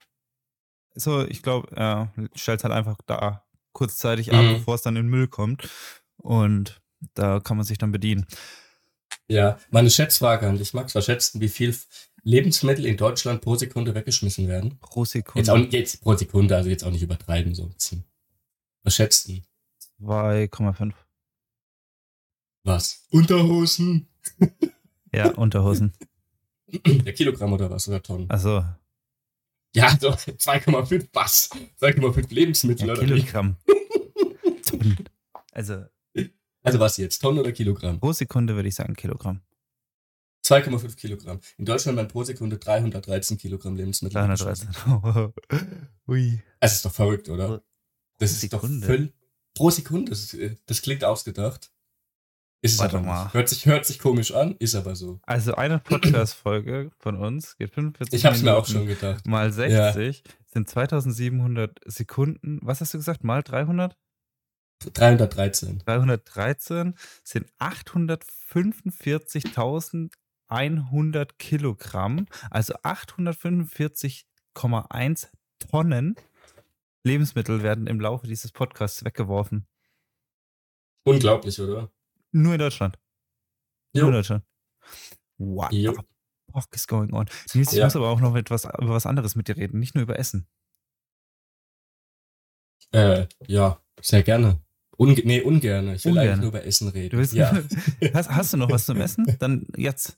so, ich glaube, er stellt es halt einfach da kurzzeitig mhm. ab, bevor es dann in den Müll kommt. Und da kann man sich dann bedienen. Ja, meine Schätzfrage an dich, Max. Was schätzen, wie viel Lebensmittel in Deutschland pro Sekunde weggeschmissen werden? Pro Sekunde? Jetzt, auch, jetzt pro Sekunde, also jetzt auch nicht übertreiben so ein bisschen. Was schätzt du? 2,5. Was? Unterhosen? ja, Unterhosen. Der Kilogramm oder was? Oder Tonnen? Also. Ja, doch, 2,5 was? 2,5 Lebensmittel ja, oder Kilogramm. Tonnen. Also. Also was jetzt? Tonnen oder Kilogramm? Pro Sekunde würde ich sagen Kilogramm. 2,5 Kilogramm. In Deutschland werden pro Sekunde 313 Kilogramm Lebensmittel. 313. Ui. Es ist doch verrückt, oder? Das ist Sekunde. doch völlig. Pro Sekunde. Das, äh, das klingt ausgedacht. Ist es Warte aber mal. Nicht. Hört sich, hört sich komisch an, ist aber so. Also eine Podcast-Folge von uns geht 45 Ich hab's Minuten mir auch schon gedacht. Mal 60 ja. sind 2700 Sekunden. Was hast du gesagt? Mal 300? 313. 313 sind 845.100 Kilogramm, also 845,1 Tonnen Lebensmittel werden im Laufe dieses Podcasts weggeworfen. Unglaublich, oder? Nur in Deutschland. Jo. Nur in Deutschland. What jo. the fuck is going on? Nils, ich ja. muss aber auch noch etwas, über was anderes mit dir reden, nicht nur über Essen. Äh, ja, sehr gerne. Unge nee, ungern. Ich will ungern. eigentlich nur über Essen reden. Willst, ja. hast, hast, du noch was zum Essen? Dann jetzt.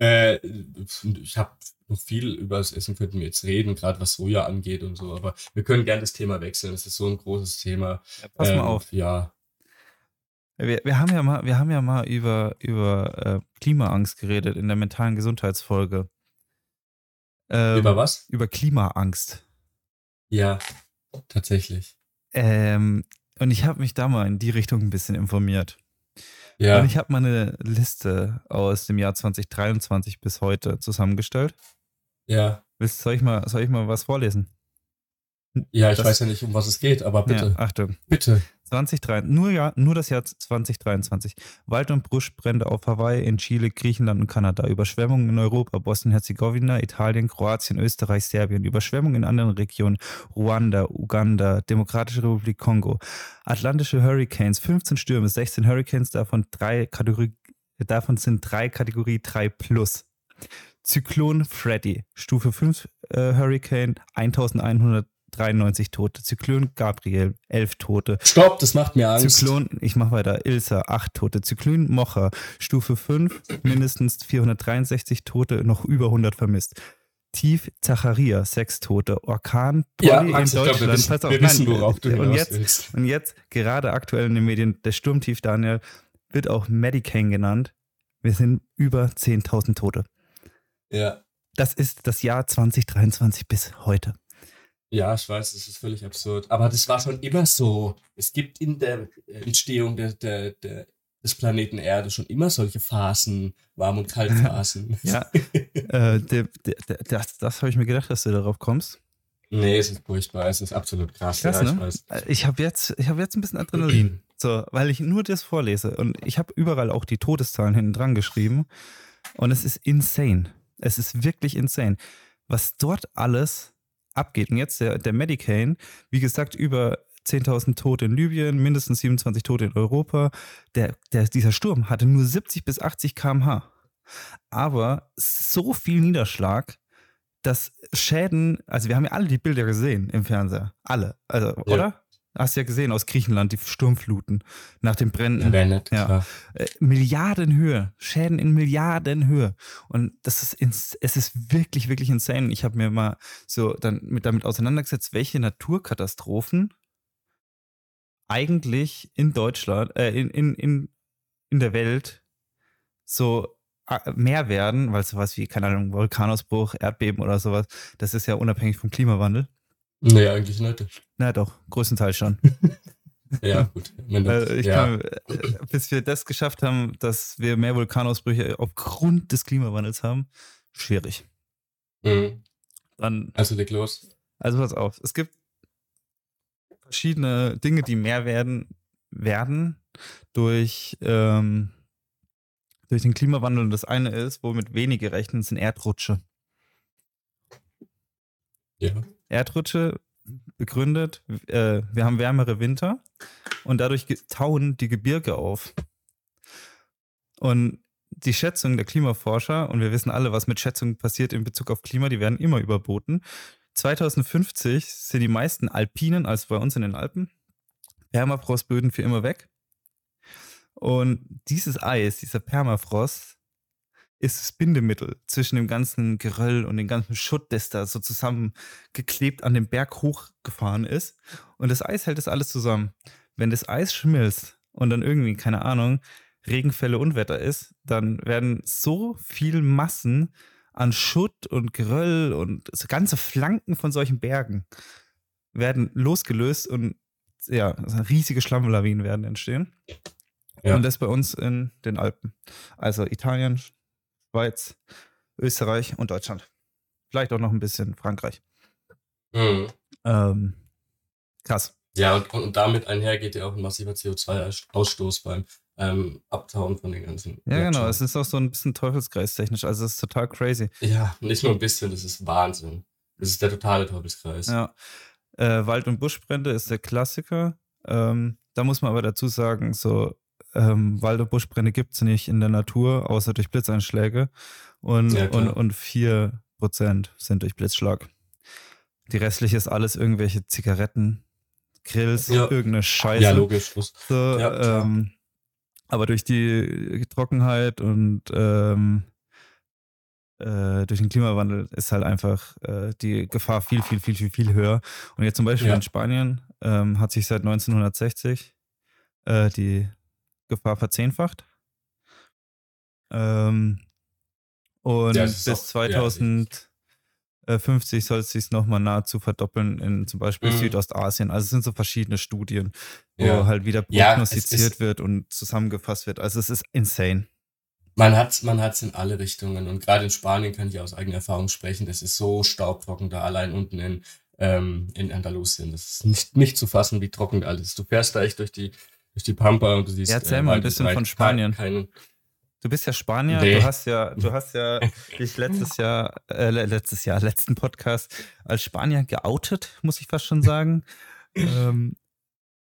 Äh, ich habe noch viel über das Essen, könnten wir jetzt reden, gerade was Soja angeht und so, aber wir können gerne das Thema wechseln. Es ist so ein großes Thema. Ja, pass ähm, mal auf. Ja. Wir, wir, haben ja mal, wir haben ja mal über, über äh, Klimaangst geredet in der mentalen Gesundheitsfolge. Ähm, über was? Über Klimaangst. Ja, tatsächlich. Ähm, und ich habe mich da mal in die Richtung ein bisschen informiert. Ja. Und ich habe mal eine Liste aus dem Jahr 2023 bis heute zusammengestellt. Ja. Willst, soll, ich mal, soll ich mal was vorlesen? Ja, ich das, weiß ja nicht, um was es geht, aber bitte. Ja, Achtung. Bitte. 2023, nur, ja, nur das Jahr 2023. Wald- und Buschbrände auf Hawaii, in Chile, Griechenland und Kanada. Überschwemmungen in Europa, Bosnien-Herzegowina, Italien, Kroatien, Österreich, Serbien. Überschwemmungen in anderen Regionen, Ruanda, Uganda, Demokratische Republik Kongo. Atlantische Hurricanes, 15 Stürme, 16 Hurricanes, davon, drei Kategorie, davon sind drei Kategorie 3 plus. Zyklon Freddy, Stufe 5 äh, Hurricane, 1100 93 Tote. Zyklon Gabriel, 11 Tote. Stopp, das macht mir Angst. Zyklon, ich mach weiter, Ilsa, 8 Tote. Zyklon Mocha, Stufe 5, mindestens 463 Tote, noch über 100 vermisst. Tief Zacharia, 6 Tote. Orkan Polly ja, Max, in Deutschland. Glaub, wir wissen, Pass auf, wir wissen worauf du und jetzt, willst. und jetzt, gerade aktuell in den Medien, der Sturmtief Daniel wird auch Medicane genannt. Wir sind über 10.000 Tote. Ja. Das ist das Jahr 2023 bis heute. Ja, ich weiß, das ist völlig absurd. Aber das war schon immer so. Es gibt in der Entstehung der, der, der des Planeten Erde schon immer solche Phasen, Warm- und Kaltphasen? ja, äh, der, der, das, das habe ich mir gedacht, dass du darauf kommst. Nee, es ist furchtbar, es ist absolut krass. krass ja, ne? ich, ich habe jetzt, hab jetzt ein bisschen Adrenalin, so, weil ich nur das vorlese und ich habe überall auch die Todeszahlen hinten dran geschrieben und es ist insane. Es ist wirklich insane, was dort alles abgeht. Und jetzt der, der Medicaid, wie gesagt, über 10.000 Tote in Libyen, mindestens 27 Tote in Europa. Der, der, dieser Sturm hatte nur 70 bis 80 km/h. Aber so viel Niederschlag, dass Schäden, also wir haben ja alle die Bilder gesehen im Fernseher. Alle. Also, ja. oder? Hast du ja gesehen aus Griechenland, die Sturmfluten nach den Bränden. Bennett, ja. Äh, Milliardenhöhe, Schäden in Milliardenhöhe. Und das ist ins, es ist wirklich, wirklich insane. Ich habe mir mal so dann mit, damit auseinandergesetzt, welche Naturkatastrophen eigentlich in Deutschland, äh, in, in, in, in der Welt so äh, mehr werden, weil sowas wie, keine Ahnung, Vulkanausbruch, Erdbeben oder sowas, das ist ja unabhängig vom Klimawandel. Nee, eigentlich nicht. Na doch, größtenteils schon. ja, gut. Weil ich ja. Kann, äh, bis wir das geschafft haben, dass wir mehr Vulkanausbrüche aufgrund des Klimawandels haben, schwierig. Mhm. Dann, also leg los. Also pass auf, es gibt verschiedene Dinge, die mehr werden, werden durch, ähm, durch den Klimawandel. Und das eine ist, womit wenige rechnen, sind Erdrutsche. Ja. Erdrutsche begründet, äh, wir haben wärmere Winter und dadurch tauen die Gebirge auf. Und die Schätzung der Klimaforscher, und wir wissen alle, was mit Schätzungen passiert in Bezug auf Klima, die werden immer überboten. 2050 sind die meisten Alpinen, also bei uns in den Alpen, Permafrostböden für immer weg. Und dieses Eis, dieser Permafrost, ist das Bindemittel zwischen dem ganzen Geröll und dem ganzen Schutt, das da so zusammengeklebt an den Berg hochgefahren ist. Und das Eis hält das alles zusammen. Wenn das Eis schmilzt und dann irgendwie, keine Ahnung, Regenfälle, Unwetter ist, dann werden so viel Massen an Schutt und Geröll und so ganze Flanken von solchen Bergen werden losgelöst und ja, riesige Schlammlawinen werden entstehen. Ja. Und das bei uns in den Alpen. Also Italien, Schweiz, Österreich und Deutschland. Vielleicht auch noch ein bisschen Frankreich. Mhm. Ähm, krass. Ja, und, und damit einher geht ja auch ein massiver CO2-Ausstoß beim ähm, Abtauen von den ganzen. Ja, genau. Es ist auch so ein bisschen Teufelskreis technisch. Also, es ist total crazy. Ja, nicht nur ein bisschen, das ist Wahnsinn. Das ist der totale Teufelskreis. Ja. Äh, Wald- und Buschbrände ist der Klassiker. Ähm, da muss man aber dazu sagen, so ähm, Wald- und Buschbrände gibt es nicht in der Natur, außer durch Blitzeinschläge. Und, ja, und, und 4% sind durch Blitzschlag. Die restliche ist alles irgendwelche Zigaretten, Grills, ja. irgendeine Scheiße. Ja, logisch. So, ja, ähm, aber durch die Trockenheit und ähm, äh, durch den Klimawandel ist halt einfach äh, die Gefahr viel, viel, viel, viel, viel höher. Und jetzt zum Beispiel in Spanien ähm, hat sich seit 1960 äh, die Gefahr verzehnfacht. Ähm, und ja, bis 2050 ja, soll es sich nochmal nahezu verdoppeln in zum Beispiel mhm. Südostasien. Also es sind so verschiedene Studien, wo ja. halt wieder prognostiziert wird und zusammengefasst wird. Also es ist insane. Man hat es man hat's in alle Richtungen und gerade in Spanien kann ich aus eigener Erfahrung sprechen. Das ist so staubtrocken da allein unten in, ähm, in Andalusien. Das ist nicht, nicht zu fassen, wie trocken alles ist. Du fährst da echt durch die durch die Pampa und du siehst. Ja, erzähl äh, mal ein bisschen von Spanien. Kein, du bist ja Spanier, nee. du hast ja, du hast ja dich letztes Jahr, äh, letztes Jahr, letzten Podcast als Spanier geoutet, muss ich fast schon sagen. ähm,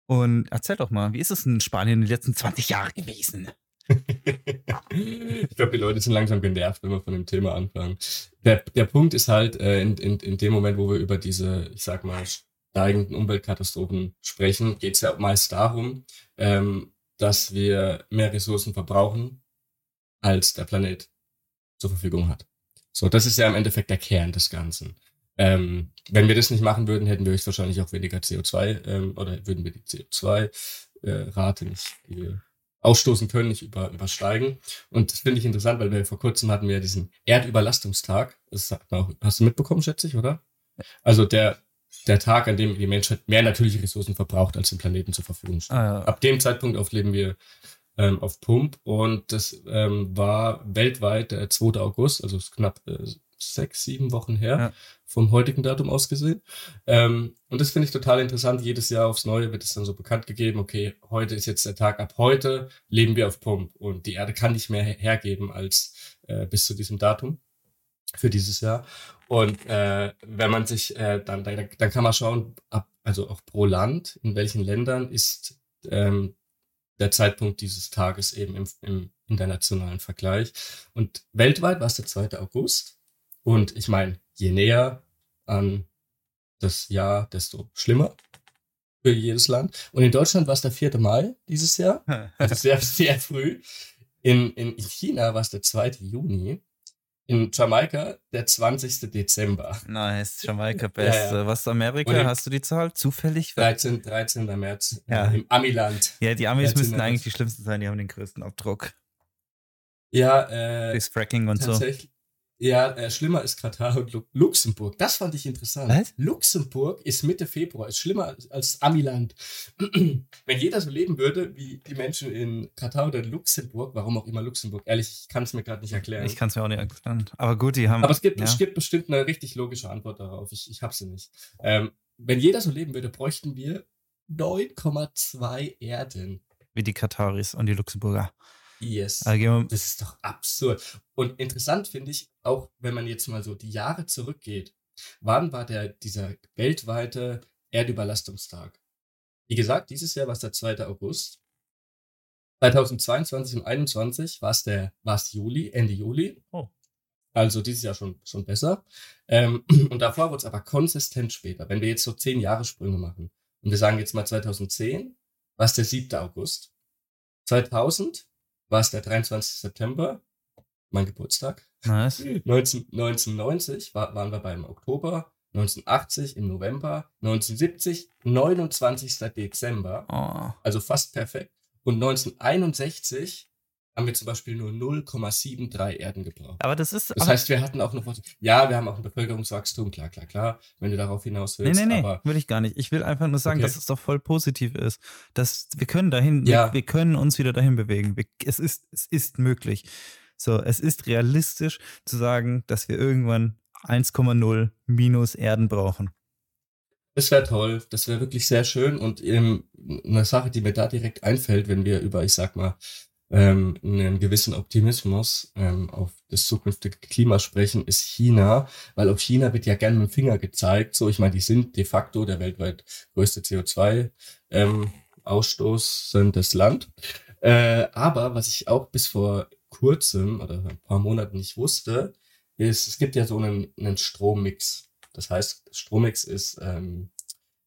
und erzähl doch mal, wie ist es in Spanien in den letzten 20 Jahren gewesen? ich glaube, die Leute sind langsam genervt, wenn wir von dem Thema anfangen. Der, der Punkt ist halt, äh, in, in, in dem Moment, wo wir über diese, ich sag mal, steigenden Umweltkatastrophen sprechen, geht es ja meist darum, ähm, dass wir mehr Ressourcen verbrauchen, als der Planet zur Verfügung hat. So, das ist ja im Endeffekt der Kern des Ganzen. Ähm, wenn wir das nicht machen würden, hätten wir wahrscheinlich auch weniger CO2 ähm, oder würden wir die CO2-Rate äh, nicht, wir ausstoßen können, nicht über, übersteigen. Und das finde ich interessant, weil wir vor kurzem hatten wir diesen Erdüberlastungstag. Das hast du mitbekommen, schätze ich, oder? Also der der Tag, an dem die Menschheit mehr natürliche Ressourcen verbraucht, als dem Planeten zur Verfügung steht. Ah, ja. Ab dem Zeitpunkt auf leben wir ähm, auf Pump und das ähm, war weltweit der 2. August, also knapp äh, sechs, sieben Wochen her, ja. vom heutigen Datum aus gesehen. Ähm, und das finde ich total interessant. Jedes Jahr aufs Neue wird es dann so bekannt gegeben, okay, heute ist jetzt der Tag, ab heute leben wir auf Pump und die Erde kann nicht mehr hergeben als äh, bis zu diesem Datum für dieses Jahr. Und äh, wenn man sich äh, dann, dann, dann kann man schauen, ab, also auch pro Land, in welchen Ländern ist ähm, der Zeitpunkt dieses Tages eben im, im internationalen Vergleich. Und weltweit war es der 2. August. Und ich meine, je näher an das Jahr, desto schlimmer für jedes Land. Und in Deutschland war es der 4. Mai dieses Jahr. Also sehr, sehr früh. In, in China war es der 2. Juni. In Jamaika der 20. Dezember. Nice, Jamaika beste. Ja, ja. Was Amerika? Hast du die Zahl zufällig? 13. 13. März ja. im Amiland. Ja, die Amis müssten eigentlich die schlimmsten sein, die haben den größten Abdruck. Ja, äh. Durchs Fracking und so. Ja, äh, schlimmer ist Katar und Lu Luxemburg. Das fand ich interessant. Was? Luxemburg ist Mitte Februar, ist schlimmer als, Amiland. Wenn jeder so leben würde wie die Menschen in Katar oder Luxemburg, warum auch immer Luxemburg, ehrlich, ich kann es mir gerade nicht erklären. Ich kann es mir auch nicht erklären. Aber gut, die haben. Aber es gibt, ja. es gibt bestimmt eine richtig logische Antwort darauf. Ich, ich habe sie nicht. Ähm, wenn jeder so leben würde, bräuchten wir 9,2 Erden. Wie die Kataris und die Luxemburger. Yes. Also, das ist doch absurd. Und interessant finde ich, auch wenn man jetzt mal so die Jahre zurückgeht, wann war der, dieser weltweite Erdüberlastungstag? Wie gesagt, dieses Jahr war es der 2. August. 2022 und 2021 war es der, war es Juli, Ende Juli. Oh. Also dieses Jahr schon, schon besser. Ähm, und davor wurde es aber konsistent später. Wenn wir jetzt so zehn Jahre Sprünge machen und wir sagen jetzt mal 2010, war es der 7. August. 2000 war es der 23. September, mein Geburtstag. Nice. 19, 1990 war, waren wir beim Oktober, 1980 im November, 1970 29. Dezember, oh. also fast perfekt. Und 1961 haben wir zum Beispiel nur 0,73 Erden gebraucht. Aber das ist. Das heißt, wir hatten auch noch. Ja, wir haben auch ein Bevölkerungswachstum, klar, klar, klar, wenn du darauf hinaus willst. Nee, nee, nee, will ich gar nicht. Ich will einfach nur sagen, okay. dass es doch voll positiv ist. Dass wir können dahin, ja. wir, wir können uns wieder dahin bewegen. Wir, es, ist, es ist möglich. So, es ist realistisch zu sagen, dass wir irgendwann 1,0 minus Erden brauchen. Das wäre toll, das wäre wirklich sehr schön und ähm, eine Sache, die mir da direkt einfällt, wenn wir über, ich sag mal, ähm, einen gewissen Optimismus ähm, auf das zukünftige Klima sprechen, ist China, weil auf China wird ja gerne mit dem Finger gezeigt. So, ich meine, die sind de facto der weltweit größte CO2 ähm, ausstoßendes Land. Äh, aber was ich auch bis vor kurzem oder ein paar Monaten nicht wusste, ist, es gibt ja so einen, einen Strommix. Das heißt, Strommix ist, ähm,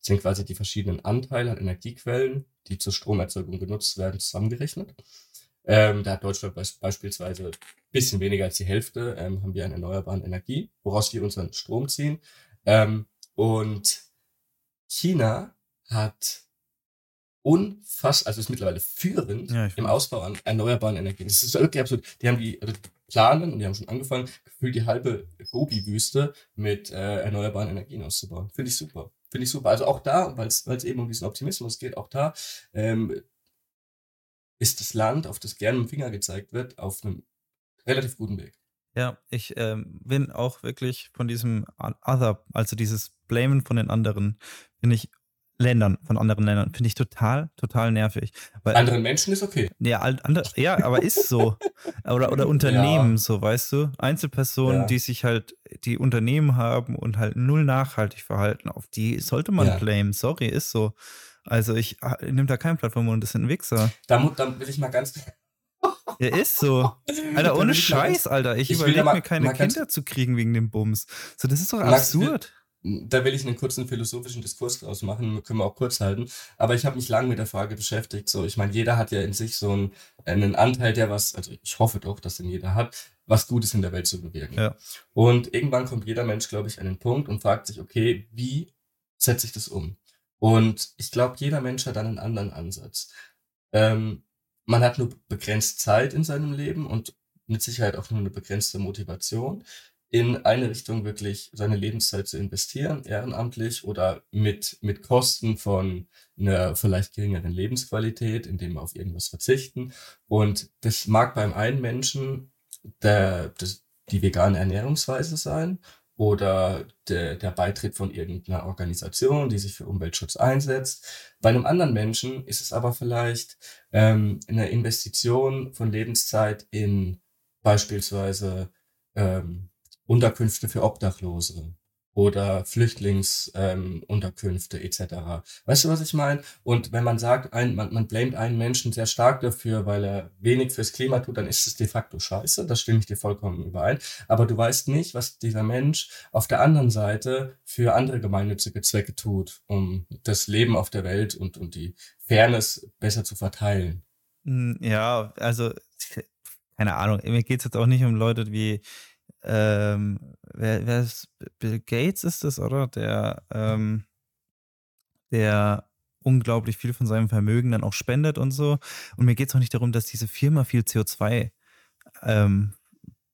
sind quasi die verschiedenen Anteile an Energiequellen, die zur Stromerzeugung genutzt werden, zusammengerechnet. Ähm, da hat Deutschland beispielsweise ein bisschen weniger als die Hälfte, ähm, haben wir an erneuerbaren Energie, woraus wir unseren Strom ziehen. Ähm, und China hat unfassbar, also ist mittlerweile führend ja, im Ausbau an erneuerbaren Energien. Das ist wirklich absolut. Die haben die, also planen und die haben schon angefangen, gefühlt die halbe Gobi-Wüste mit äh, erneuerbaren Energien auszubauen. Finde ich super. Finde ich super. Also auch da, weil es eben um diesen Optimismus geht, auch da ähm, ist das Land, auf das gerne mit dem Finger gezeigt wird, auf einem relativ guten Weg. Ja, ich ähm, bin auch wirklich von diesem Other, also dieses Blamen von den anderen, bin ich Ländern, von anderen Ländern, finde ich total, total nervig. Weil, anderen Menschen ist okay. Ja, andre, ja aber ist so. Oder, oder Unternehmen, ja. so, weißt du? Einzelpersonen, ja. die sich halt, die Unternehmen haben und halt null nachhaltig verhalten, auf die sollte man ja. blamen. Sorry, ist so. Also ich, ah, nehme da kein Plattform und das sind Wichser. Da, da will ich mal ganz. Ja, ist so. Alter, ohne Scheiß, ganz, Alter. Ich, ich überlege mir keine Kinder zu kriegen wegen dem Bums. So, das ist doch absurd. Da will ich einen kurzen philosophischen Diskurs draus machen, können wir auch kurz halten. Aber ich habe mich lange mit der Frage beschäftigt. So, ich meine, jeder hat ja in sich so einen, einen Anteil, der was, also ich hoffe doch, dass den jeder hat, was Gutes in der Welt zu bewirken. Ja. Und irgendwann kommt jeder Mensch, glaube ich, an den Punkt und fragt sich, okay, wie setze ich das um? Und ich glaube, jeder Mensch hat einen anderen Ansatz. Ähm, man hat nur begrenzt Zeit in seinem Leben und mit Sicherheit auch nur eine begrenzte Motivation. in eine Richtung wirklich seine Lebenszeit zu investieren, ehrenamtlich oder mit, mit Kosten von einer vielleicht geringeren Lebensqualität, indem wir auf irgendwas verzichten. Und das mag beim einen Menschen der, das, die vegane Ernährungsweise sein oder der, der Beitritt von irgendeiner Organisation, die sich für Umweltschutz einsetzt. Bei einem anderen Menschen ist es aber vielleicht ähm, eine Investition von Lebenszeit in beispielsweise ähm, Unterkünfte für Obdachlose oder Flüchtlingsunterkünfte ähm, etc. Weißt du, was ich meine? Und wenn man sagt, ein, man, man blamet einen Menschen sehr stark dafür, weil er wenig fürs Klima tut, dann ist es de facto scheiße. Das stimme ich dir vollkommen überein. Aber du weißt nicht, was dieser Mensch auf der anderen Seite für andere gemeinnützige Zwecke tut, um das Leben auf der Welt und, und die Fairness besser zu verteilen. Hm, ja, also keine Ahnung. Mir geht es jetzt auch nicht um Leute wie ähm, wer, wer ist, Bill Gates ist es, oder? Der, ähm, der unglaublich viel von seinem Vermögen dann auch spendet und so. Und mir geht es auch nicht darum, dass diese Firma viel CO2 ähm,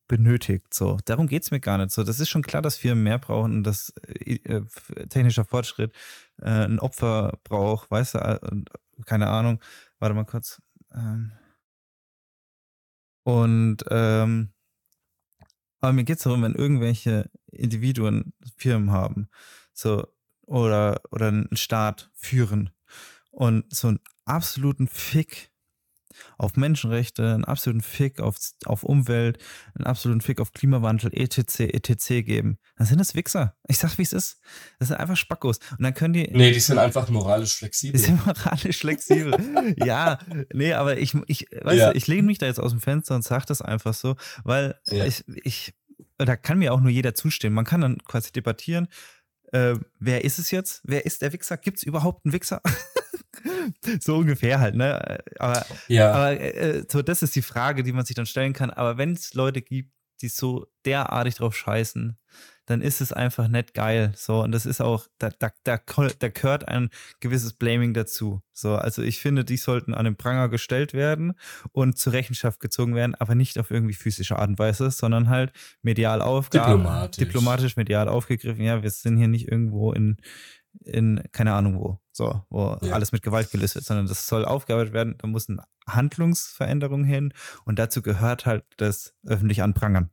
benötigt. So, darum geht es mir gar nicht. So, das ist schon klar, dass Firmen mehr brauchen und dass äh, äh technischer Fortschritt äh, ein Opfer braucht, weißt du, äh, keine Ahnung. Warte mal kurz. Ähm, und ähm, aber mir geht es darum, wenn irgendwelche Individuen Firmen haben, so, oder, oder einen Staat führen und so einen absoluten Fick auf Menschenrechte, einen absoluten Fick auf, auf Umwelt, einen absoluten Fick auf Klimawandel, etc., etc. geben, dann sind das Wichser. Ich sag, wie es ist. Das sind einfach Spackos. Und dann können die. Nee, die sind einfach moralisch flexibel. Die sind moralisch flexibel. ja, nee, aber ich, ich, weißt ja. du, ich lehne mich da jetzt aus dem Fenster und sage das einfach so, weil ja. ich, ich, da kann mir auch nur jeder zustimmen. Man kann dann quasi debattieren, äh, wer ist es jetzt? Wer ist der Wichser? Gibt es überhaupt einen Wichser? so ungefähr halt, ne? Aber, ja. aber äh, so, das ist die Frage, die man sich dann stellen kann. Aber wenn es Leute gibt, die so derartig drauf scheißen, dann ist es einfach nicht geil. So, und das ist auch, da, da, da, da gehört ein gewisses Blaming dazu. So, also ich finde, die sollten an den Pranger gestellt werden und zur Rechenschaft gezogen werden, aber nicht auf irgendwie physische Art und Weise, sondern halt medial aufgegriffen. Diplomatisch. Diplomatisch, medial aufgegriffen. Ja, wir sind hier nicht irgendwo in, in, keine Ahnung wo, so, wo ja. alles mit Gewalt gelöst wird, sondern das soll aufgearbeitet werden, da muss eine Handlungsveränderung hin und dazu gehört halt das öffentlich anprangern.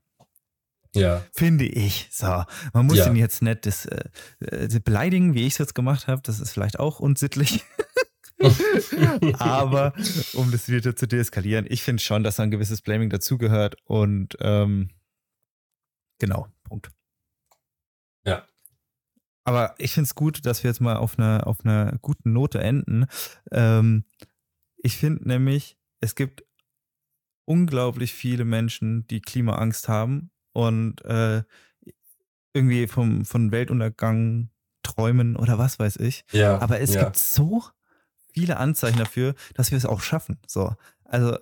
Ja. Finde ich. So. Man muss ja. ihn jetzt nicht das, äh, äh beleidigen, wie ich es jetzt gemacht habe. Das ist vielleicht auch unsittlich. Aber um das wieder zu deeskalieren, ich finde schon, dass ein gewisses Blaming dazugehört und ähm, genau, Punkt. Ja. Aber ich finde es gut, dass wir jetzt mal auf einer auf einer guten Note enden. Ähm, ich finde nämlich, es gibt unglaublich viele Menschen, die Klimaangst haben und äh, irgendwie vom, von Weltuntergang träumen oder was weiß ich. Ja, Aber es ja. gibt so viele Anzeichen dafür, dass wir es auch schaffen. So, also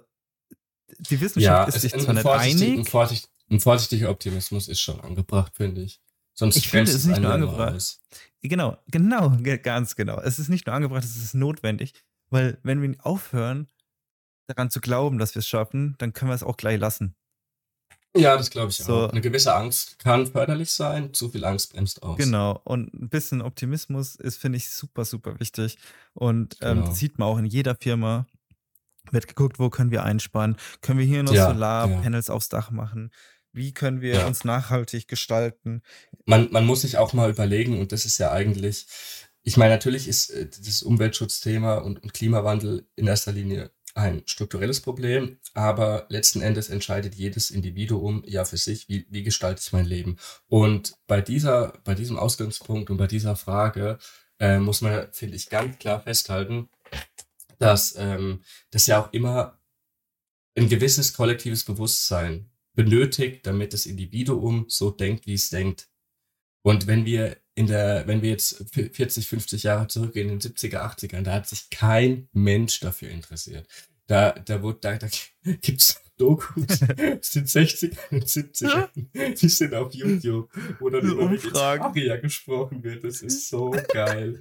die Wissenschaft ja, ist sich zwar nicht einig. Ein, vorsichtig, ein vorsichtiger Optimismus ist schon angebracht, finde ich. Sonst ich finde, es ist nicht nur angebracht. Genau, genau, ganz genau. Es ist nicht nur angebracht, es ist notwendig, weil wenn wir aufhören, daran zu glauben, dass wir es schaffen, dann können wir es auch gleich lassen. Ja, das glaube ich so. auch. Eine gewisse Angst kann förderlich sein, zu viel Angst bremst aus. Genau, und ein bisschen Optimismus ist, finde ich, super, super wichtig. Und ähm, genau. das sieht man auch in jeder Firma. Wird geguckt, wo können wir einsparen? Können wir hier noch ja, Solarpanels ja. aufs Dach machen? Wie können wir ja. uns nachhaltig gestalten? Man, man muss sich auch mal überlegen, und das ist ja eigentlich, ich meine, natürlich ist äh, das Umweltschutzthema und, und Klimawandel in erster Linie ein strukturelles Problem, aber letzten Endes entscheidet jedes Individuum ja für sich, wie, wie gestalte ich mein Leben. Und bei dieser, bei diesem Ausgangspunkt und bei dieser Frage äh, muss man, finde ich, ganz klar festhalten, dass ähm, das ja auch immer ein gewisses kollektives Bewusstsein benötigt, damit das Individuum so denkt, wie es denkt. Und wenn wir in der, wenn wir jetzt 40, 50 Jahre zurückgehen, in den 70er, 80ern, da hat sich kein Mensch dafür interessiert. Da, da wurde, da, da gibt's Dokus den 60ern und 70ern. Die sind auf YouTube, wo dann über Vegetarier gesprochen wird. Das ist so geil.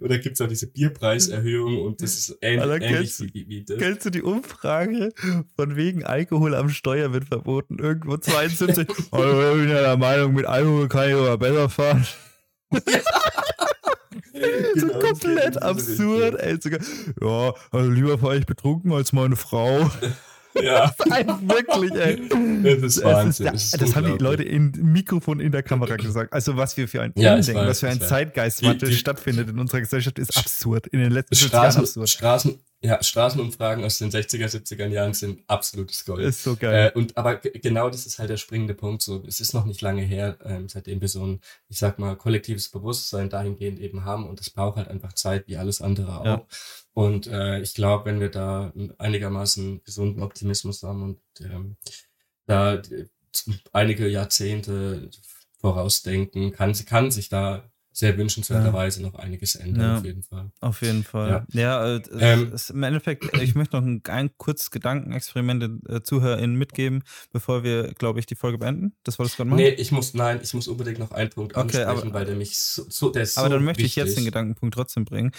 Und da gibt es auch diese Bierpreiserhöhung und das ist ähnlich, Alter, ähnlich kennst, wie, wie das. kennst du die Umfrage von wegen Alkohol am Steuer wird verboten? Irgendwo 72. also, ich bin ja der Meinung, mit Alkohol kann ich aber besser fahren. so Genau, komplett absurd, ey. Sogar, ja, also lieber fahre ich betrunken als meine Frau. Ja, Nein, wirklich, ey. das ist Es ist Wahnsinn. der, das ist das haben die. Leute im Mikrofon in der Kamera gesagt. Also was wir für ein Ja, Umdenken, weiß, was für ein Die- die- stattfindet in unserer Gesellschaft, ist absurd. In den letzten 50 Jahren Straßen, absurd. Straßen, ja, Straßenumfragen aus den 60er, 70er Jahren sind absolutes Gold. Ist so geil. Äh, und aber genau das ist halt der springende Punkt. So, es ist noch nicht lange her, ähm, seitdem wir so ein, ich sag mal, kollektives Bewusstsein dahingehend eben haben und das braucht halt einfach Zeit, wie alles andere auch. Ja. Und äh, ich glaube, wenn wir da einigermaßen gesunden Optimismus haben und ähm, da einige Jahrzehnte vorausdenken, kann, kann sich da sehr wünschenswerterweise noch einiges ändern, Ja. auf jeden Fall. Auf jeden Fall. Ja, äh, es Ähm, ist im Endeffekt, ich möchte noch ein, ein kurzes Gedankenexperiment den äh, ZuhörerInnen mitgeben, bevor wir, glaube ich, die Folge beenden. Das wolltest du gerade machen? Nee, ich muss, nein, ich muss unbedingt noch einen Punkt Okay, ansprechen, aber- weil der mich so, so der ist Aber so dann möchte ich jetzt den wichtig. Gedankenpunkt trotzdem bringen.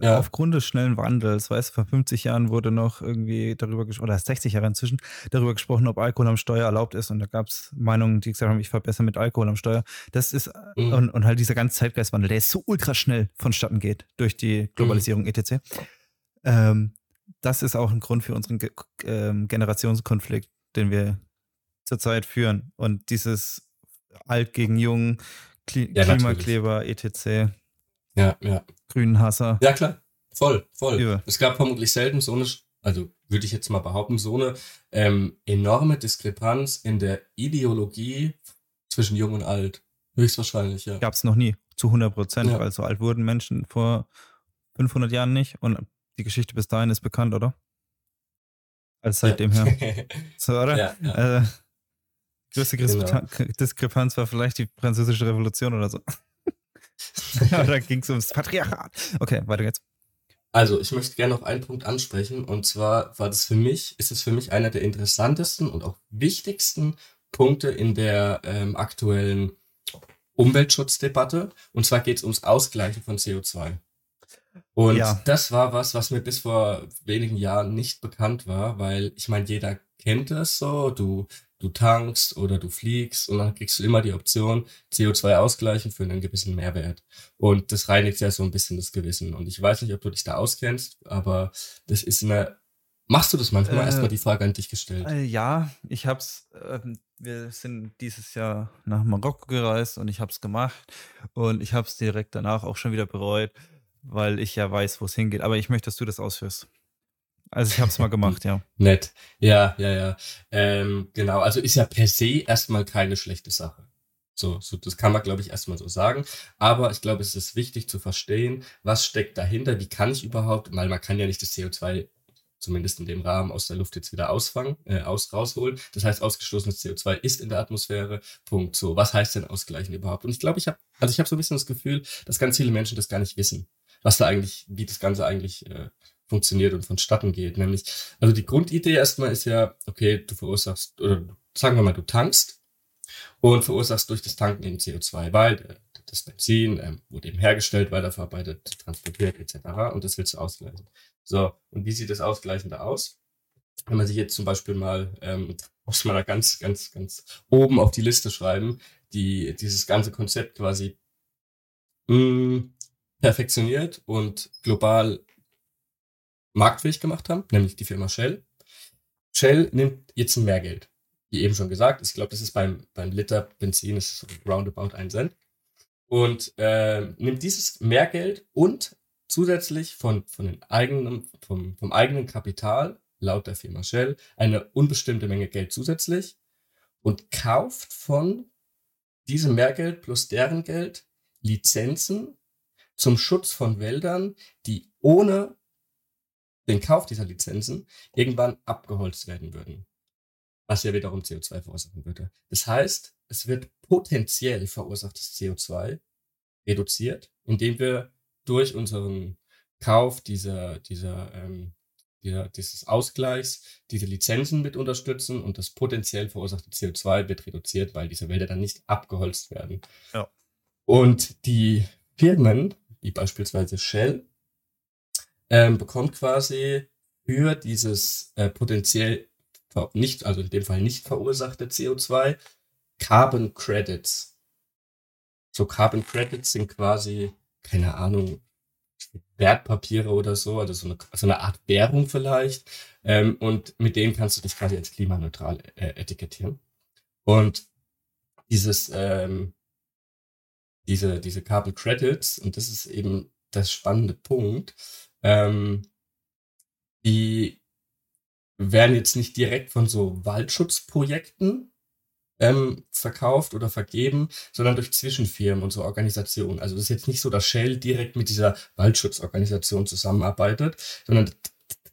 Ja. Aufgrund des schnellen Wandels, weißt du, vor 50 Jahren wurde noch irgendwie darüber gesprochen, oder 60 Jahre inzwischen, darüber gesprochen, ob Alkohol am Steuer erlaubt ist. Und da gab es Meinungen, die gesagt haben, ich fahre besser mit Alkohol am Steuer. Das ist, Mhm. und, und halt dieser ganze Zeitgeistwandel, der so ultra schnell vonstatten geht durch die Globalisierung etc. Ähm, das ist auch ein Grund für unseren Ge ähm, Generationskonflikt, den wir zurzeit führen. Und dieses Alt gegen Jung, Kli Ja. Klimakleber, etc., Ja, ja. grünen Hasser. Ja, klar. Voll, voll. Übel. Es gab vermutlich selten so eine, also würde ich jetzt mal behaupten, so eine ähm, enorme Diskrepanz in der Ideologie zwischen Jung und Alt. Höchstwahrscheinlich, ja. Gab es noch nie, zu 100 Prozent, Ja. weil so alt wurden Menschen vor 500 Jahren nicht. Und die Geschichte bis dahin ist bekannt, oder? Als seitdem ja. her. So, oder? ja, ja. Äh, größte Genau. Diskrepan- Diskrepanz war vielleicht die französische Revolution oder so. ja, da ging es ums Patriarchat. Okay, weiter geht's. Also, ich möchte gerne noch einen Punkt ansprechen. Und zwar war das für mich, ist es für mich einer der interessantesten und auch wichtigsten Punkte in der ähm, aktuellen Umweltschutzdebatte. Und zwar geht es ums Ausgleichen von CO2. Und Ja. das war was, was mir bis vor wenigen Jahren nicht bekannt war, weil ich meine, jeder kennt es so. Du, du tankst oder du fliegst und dann kriegst du immer die Option, CO2 ausgleichen für einen gewissen Mehrwert. Und das reinigt ja so ein bisschen das Gewissen. Und ich weiß nicht, ob du dich da auskennst, aber das ist eine. Machst du das manchmal? Äh, Erstmal die Frage an dich gestellt. Äh, ja, ich hab's. Ähm, wir sind dieses Jahr nach Marokko gereist und ich hab's gemacht und ich hab's direkt danach auch schon wieder bereut, weil ich ja weiß, wo es hingeht. Aber ich möchte, dass du das ausführst. Also ich hab's mal gemacht, ja. Nett. Ja, ja, ja. Ähm, genau. Also ist ja per se erstmal keine schlechte Sache. So, so, das kann man, glaube ich, erstmal so sagen. Aber ich glaube, es ist wichtig zu verstehen, was steckt dahinter, wie kann ich überhaupt, weil man kann ja nicht das CO2 zumindest in dem Rahmen aus der Luft jetzt wieder ausfangen, äh, aus, rausholen. Das heißt, ausgestoßenes CO2 ist in der Atmosphäre. Punkt. So, was heißt denn ausgleichen überhaupt? Und ich glaube, ich habe, also ich habe so ein bisschen das Gefühl, dass ganz viele Menschen das gar nicht wissen, was da eigentlich, wie das Ganze eigentlich äh, funktioniert und vonstatten geht. Nämlich, also die Grundidee erstmal ist ja, okay, du verursachst, oder sagen wir mal, du tankst und verursachst durch das Tanken eben CO2, weil das Benzin ähm, wurde eben hergestellt, weiterverarbeitet, transportiert etc. Und das willst du ausgleichen. So, und wie sieht das Ausgleichende aus? Wenn man sich jetzt zum Beispiel mal, ähm, muss man da ganz, ganz, ganz oben auf die Liste schreiben, die dieses ganze Konzept quasi mh, perfektioniert und global marktfähig gemacht haben, nämlich die Firma Shell. Shell nimmt jetzt mehr Geld. Wie eben schon gesagt, ich glaube, das ist beim, beim Liter Benzin ist roundabout ein Cent. Und äh, nimmt dieses Mehrgeld und zusätzlich von, von den eigenen, vom, vom eigenen Kapital, laut der Firma Shell, eine unbestimmte Menge Geld zusätzlich und kauft von diesem Mehrgeld plus deren Geld Lizenzen zum Schutz von Wäldern, die ohne den Kauf dieser Lizenzen irgendwann abgeholzt werden würden. Was ja wiederum CO2 verursachen würde. Das heißt, es wird potenziell verursachtes CO2 reduziert, indem wir durch unseren Kauf dieser, dieser ähm, der, dieses Ausgleichs diese Lizenzen mit unterstützen und das potenziell verursachte CO2 wird reduziert, weil diese Wälder dann nicht abgeholzt werden. Ja. Und die Firmen, wie beispielsweise Shell, ähm, bekommt quasi für dieses äh, potenziell nicht, also in dem Fall nicht verursachte CO2, Carbon Credits. So Carbon Credits sind quasi, keine Ahnung, Wertpapiere oder so, also so eine, so eine Art Währung vielleicht. Ähm, und mit denen kannst du dich quasi als klimaneutral äh, etikettieren. Und dieses, ähm, diese, diese Carbon Credits, und das ist eben das spannende Punkt, ähm, die werden jetzt nicht direkt von so Waldschutzprojekten ähm, verkauft oder vergeben, sondern durch Zwischenfirmen und so Organisationen. Also es ist jetzt nicht so, dass Shell direkt mit dieser Waldschutzorganisation zusammenarbeitet, sondern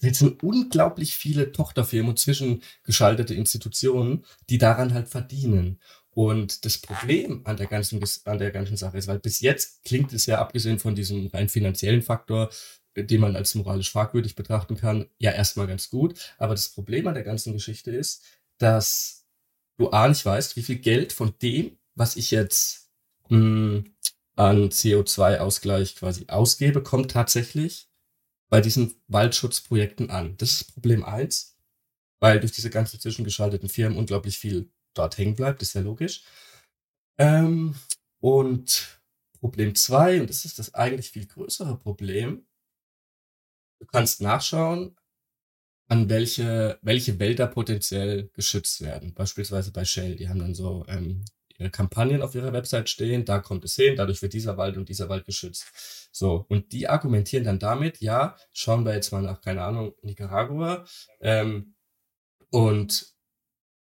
jetzt sind unglaublich viele Tochterfirmen und zwischengeschaltete Institutionen, die daran halt verdienen. Und das Problem an der ganzen, an der ganzen Sache ist, weil bis jetzt klingt es ja, abgesehen von diesem rein finanziellen Faktor, den man als moralisch fragwürdig betrachten kann, ja erstmal ganz gut. Aber das Problem an der ganzen Geschichte ist, dass du A nicht weißt, wie viel Geld von dem, was ich jetzt mh, hm, an CO2-Ausgleich quasi ausgebe, kommt tatsächlich bei diesen Waldschutzprojekten an. Das ist Problem eins, weil durch diese ganzen zwischengeschalteten Firmen unglaublich viel dort hängen bleibt, ist ja logisch. Ähm, und Problem zwei, und das ist das eigentlich viel größere Problem, du kannst nachschauen, an welche, welche Wälder potenziell geschützt werden. Beispielsweise bei Shell, die haben dann so ähm, ihre Kampagnen auf ihrer Website stehen, da kommt es hin, dadurch wird dieser Wald und dieser Wald geschützt. So, und die argumentieren dann damit, ja, schauen wir jetzt mal nach, keine Ahnung, Nicaragua, ähm, und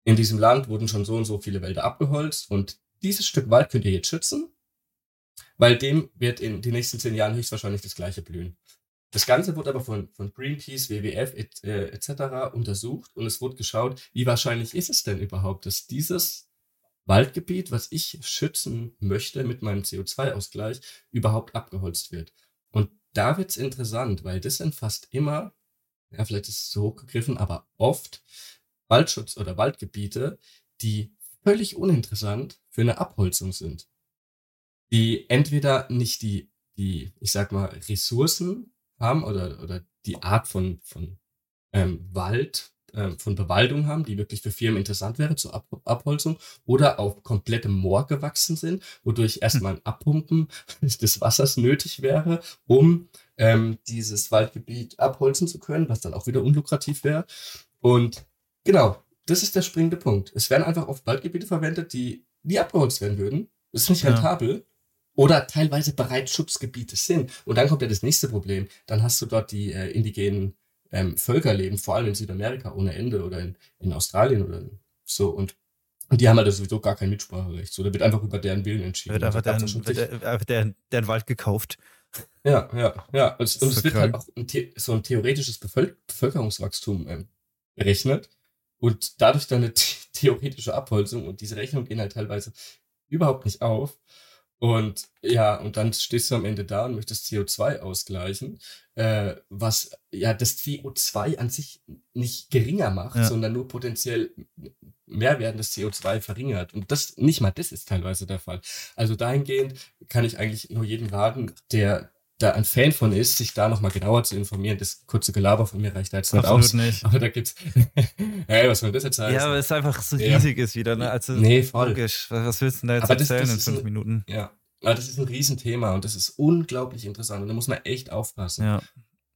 in diesem Land wurden schon so und so viele Wälder abgeholzt und dieses Stück Wald könnt ihr jetzt schützen, weil dem wird in den nächsten zehn Jahren höchstwahrscheinlich das gleiche blühen. Das Ganze wurde aber von, von Greenpeace, WWF et, äh, etc. untersucht und es wurde geschaut, wie wahrscheinlich ist es denn überhaupt, dass dieses Waldgebiet, was ich schützen möchte mit meinem CO2-Ausgleich, überhaupt abgeholzt wird. Und da wird's interessant, weil das sind fast immer, ja, vielleicht ist es so hochgegriffen, aber oft Waldschutz oder Waldgebiete, die völlig uninteressant für eine Abholzung sind. Die entweder nicht die, die, ich sag mal, Ressourcen haben oder, oder die Art von, von ähm, Wald, äh, von Bewaldung haben, die wirklich für Firmen interessant wäre zur Ab Abholzung oder auf komplettem Moor gewachsen sind, wodurch hm. erstmal ein Abpumpen des Wassers nötig wäre, um ähm, dieses Waldgebiet abholzen zu können, was dann auch wieder unlukrativ wäre. Und genau, das ist der springende Punkt. Es werden einfach oft Waldgebiete verwendet, die nie abgeholzt werden würden. Das ist nicht rentabel. Ja oder teilweise bereits Schutzgebiete sind. Und dann kommt ja das nächste Problem. Dann hast du dort die äh, indigenen ähm, Völker leben, vor allem in Südamerika ohne Ende oder in, in Australien oder so. Und, und die haben halt sowieso gar kein Mitspracherecht. So, da wird einfach über deren Willen entschieden. Wird einfach also deren, wird einfach deren, deren Wald gekauft. Ja, ja, ja. Und, und es wird halt auch ein so ein theoretisches Bevölker Bevölkerungswachstum ähm, berechnet. Und dadurch dann eine theoretische Abholzung und diese Rechnung gehen halt teilweise überhaupt nicht auf. Und ja, und dann stehst du am Ende da und möchtest CO2 ausgleichen, äh, was ja das CO2 an sich nicht geringer macht, ja. sondern nur potenziell mehr werdendes CO2 verringert. Und das nicht mal das ist teilweise der Fall. Also dahingehend kann ich eigentlich nur jeden raten, der da ein Fan von ist, sich da nochmal genauer zu informieren. Das kurze Gelaber von mir reicht da jetzt nicht Absolut aus. Nicht. Aber da gibt's. hey, was soll das jetzt heißen? Ja, aber es einfach so riesig ja. ist wieder, ne? Also nee, voll. logisch. Was willst du denn da jetzt aber erzählen das, das in fünf ein, Minuten? Ja. Aber das ist ein Riesenthema und das ist unglaublich interessant und da muss man echt aufpassen. Ja.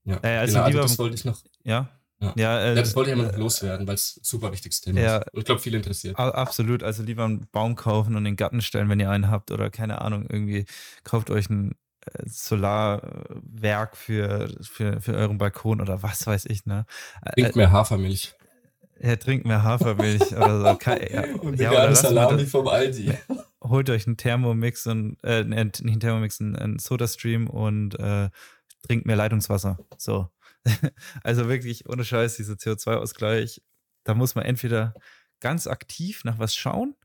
Ja, äh, also, genau, also das wollte ich noch. Ja. Ja, ja, äh, ja, das wollte ich immer noch loswerden, weil es ein super wichtiges Thema ja, ist. Und ich glaube, viele interessiert. Absolut. Also lieber einen Baum kaufen und in den Garten stellen, wenn ihr einen habt oder keine Ahnung, irgendwie kauft euch ein Solarwerk für, für, für euren Balkon oder was weiß ich, ne? Trinkt äh, mehr Hafermilch. Er trinkt mehr Hafermilch oder so. ja, und ja, oder Salami das, vom Aldi. Holt euch einen Thermomix und, äh, nicht einen Thermomix, einen, einen Sodastream und äh, trinkt mehr Leitungswasser. So. also wirklich ohne Scheiß, dieser CO2-Ausgleich, da muss man entweder ganz aktiv nach was schauen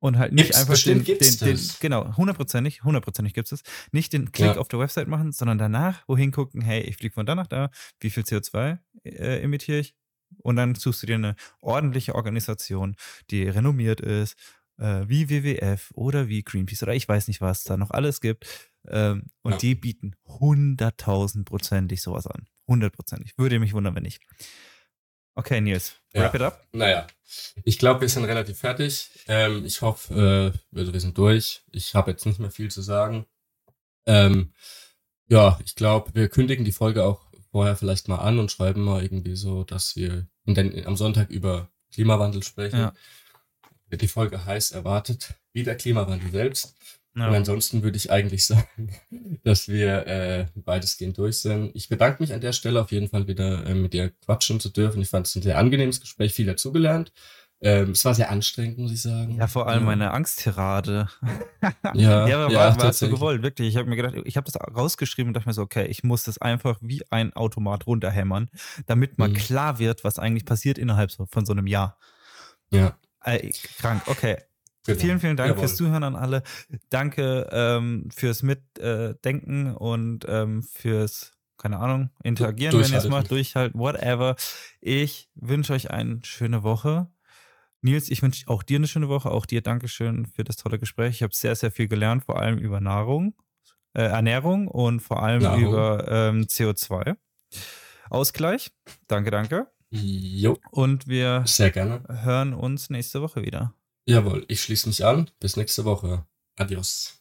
Und halt nicht Gibt's, einfach den, bestimmt den, gibt's den, das. genau, hundertprozentig, hundertprozentig gibt es. Nicht den Klick Ja. auf der Website machen, sondern danach wohin gucken, hey, ich fliege von da nach da, wie viel CO2 äh, emittiere ich? Und dann suchst du dir eine ordentliche Organisation, die renommiert ist, äh, wie WWF oder wie Greenpeace oder ich weiß nicht, was da noch alles gibt. Ähm, und Ja. die bieten hunderttausendprozentig sowas an. Hundertprozentig. Würde mich wundern, wenn nicht. Okay, Nils, Ja. wrap it up. Naja, ich glaube, wir sind relativ fertig. Ähm, ich hoffe, äh, wir sind durch. Ich habe jetzt nicht mehr viel zu sagen. Ähm, ja, ich glaube, wir kündigen die Folge auch vorher vielleicht mal an und schreiben mal irgendwie so, dass wir den, am Sonntag über Klimawandel sprechen. Ja. Wird Die Folge heiß erwartet, wie der Klimawandel selbst. Und Ja. ansonsten würde ich eigentlich sagen, dass wir äh, weitestgehend durch sind. Ich bedanke mich an der Stelle auf jeden Fall wieder äh, mit dir quatschen zu dürfen. Ich fand es ein sehr angenehmes Gespräch, viel dazugelernt. Ähm, es war sehr anstrengend, muss ich sagen. Ja, vor allem ja. meine Angsttirade. Ja, ja, aber ja, war, war so gewollt, wirklich. Ich habe mir gedacht, ich habe das rausgeschrieben und dachte mir so, okay, ich muss das einfach wie ein Automat runterhämmern, damit mal Mhm. klar wird, was eigentlich passiert innerhalb von so einem Jahr. Ja, Äh, krank, okay. Genau. Vielen, vielen Dank Jawohl. fürs Zuhören an alle. Danke ähm, fürs Mitdenken und ähm, fürs, keine Ahnung, interagieren, wenn ihr es macht, durchhalten, whatever. Ich wünsche euch eine schöne Woche. Nils, ich wünsche auch dir eine schöne Woche. Auch dir Dankeschön für das tolle Gespräch. Ich habe sehr, sehr viel gelernt, vor allem über Nahrung, äh, Ernährung und vor allem Nahrung. über ähm, CO2. Ausgleich. Danke, danke. Jo, Und wir sehr gerne. hören uns nächste Woche wieder. Jawohl, ich schließe mich an. Bis nächste Woche. Adios.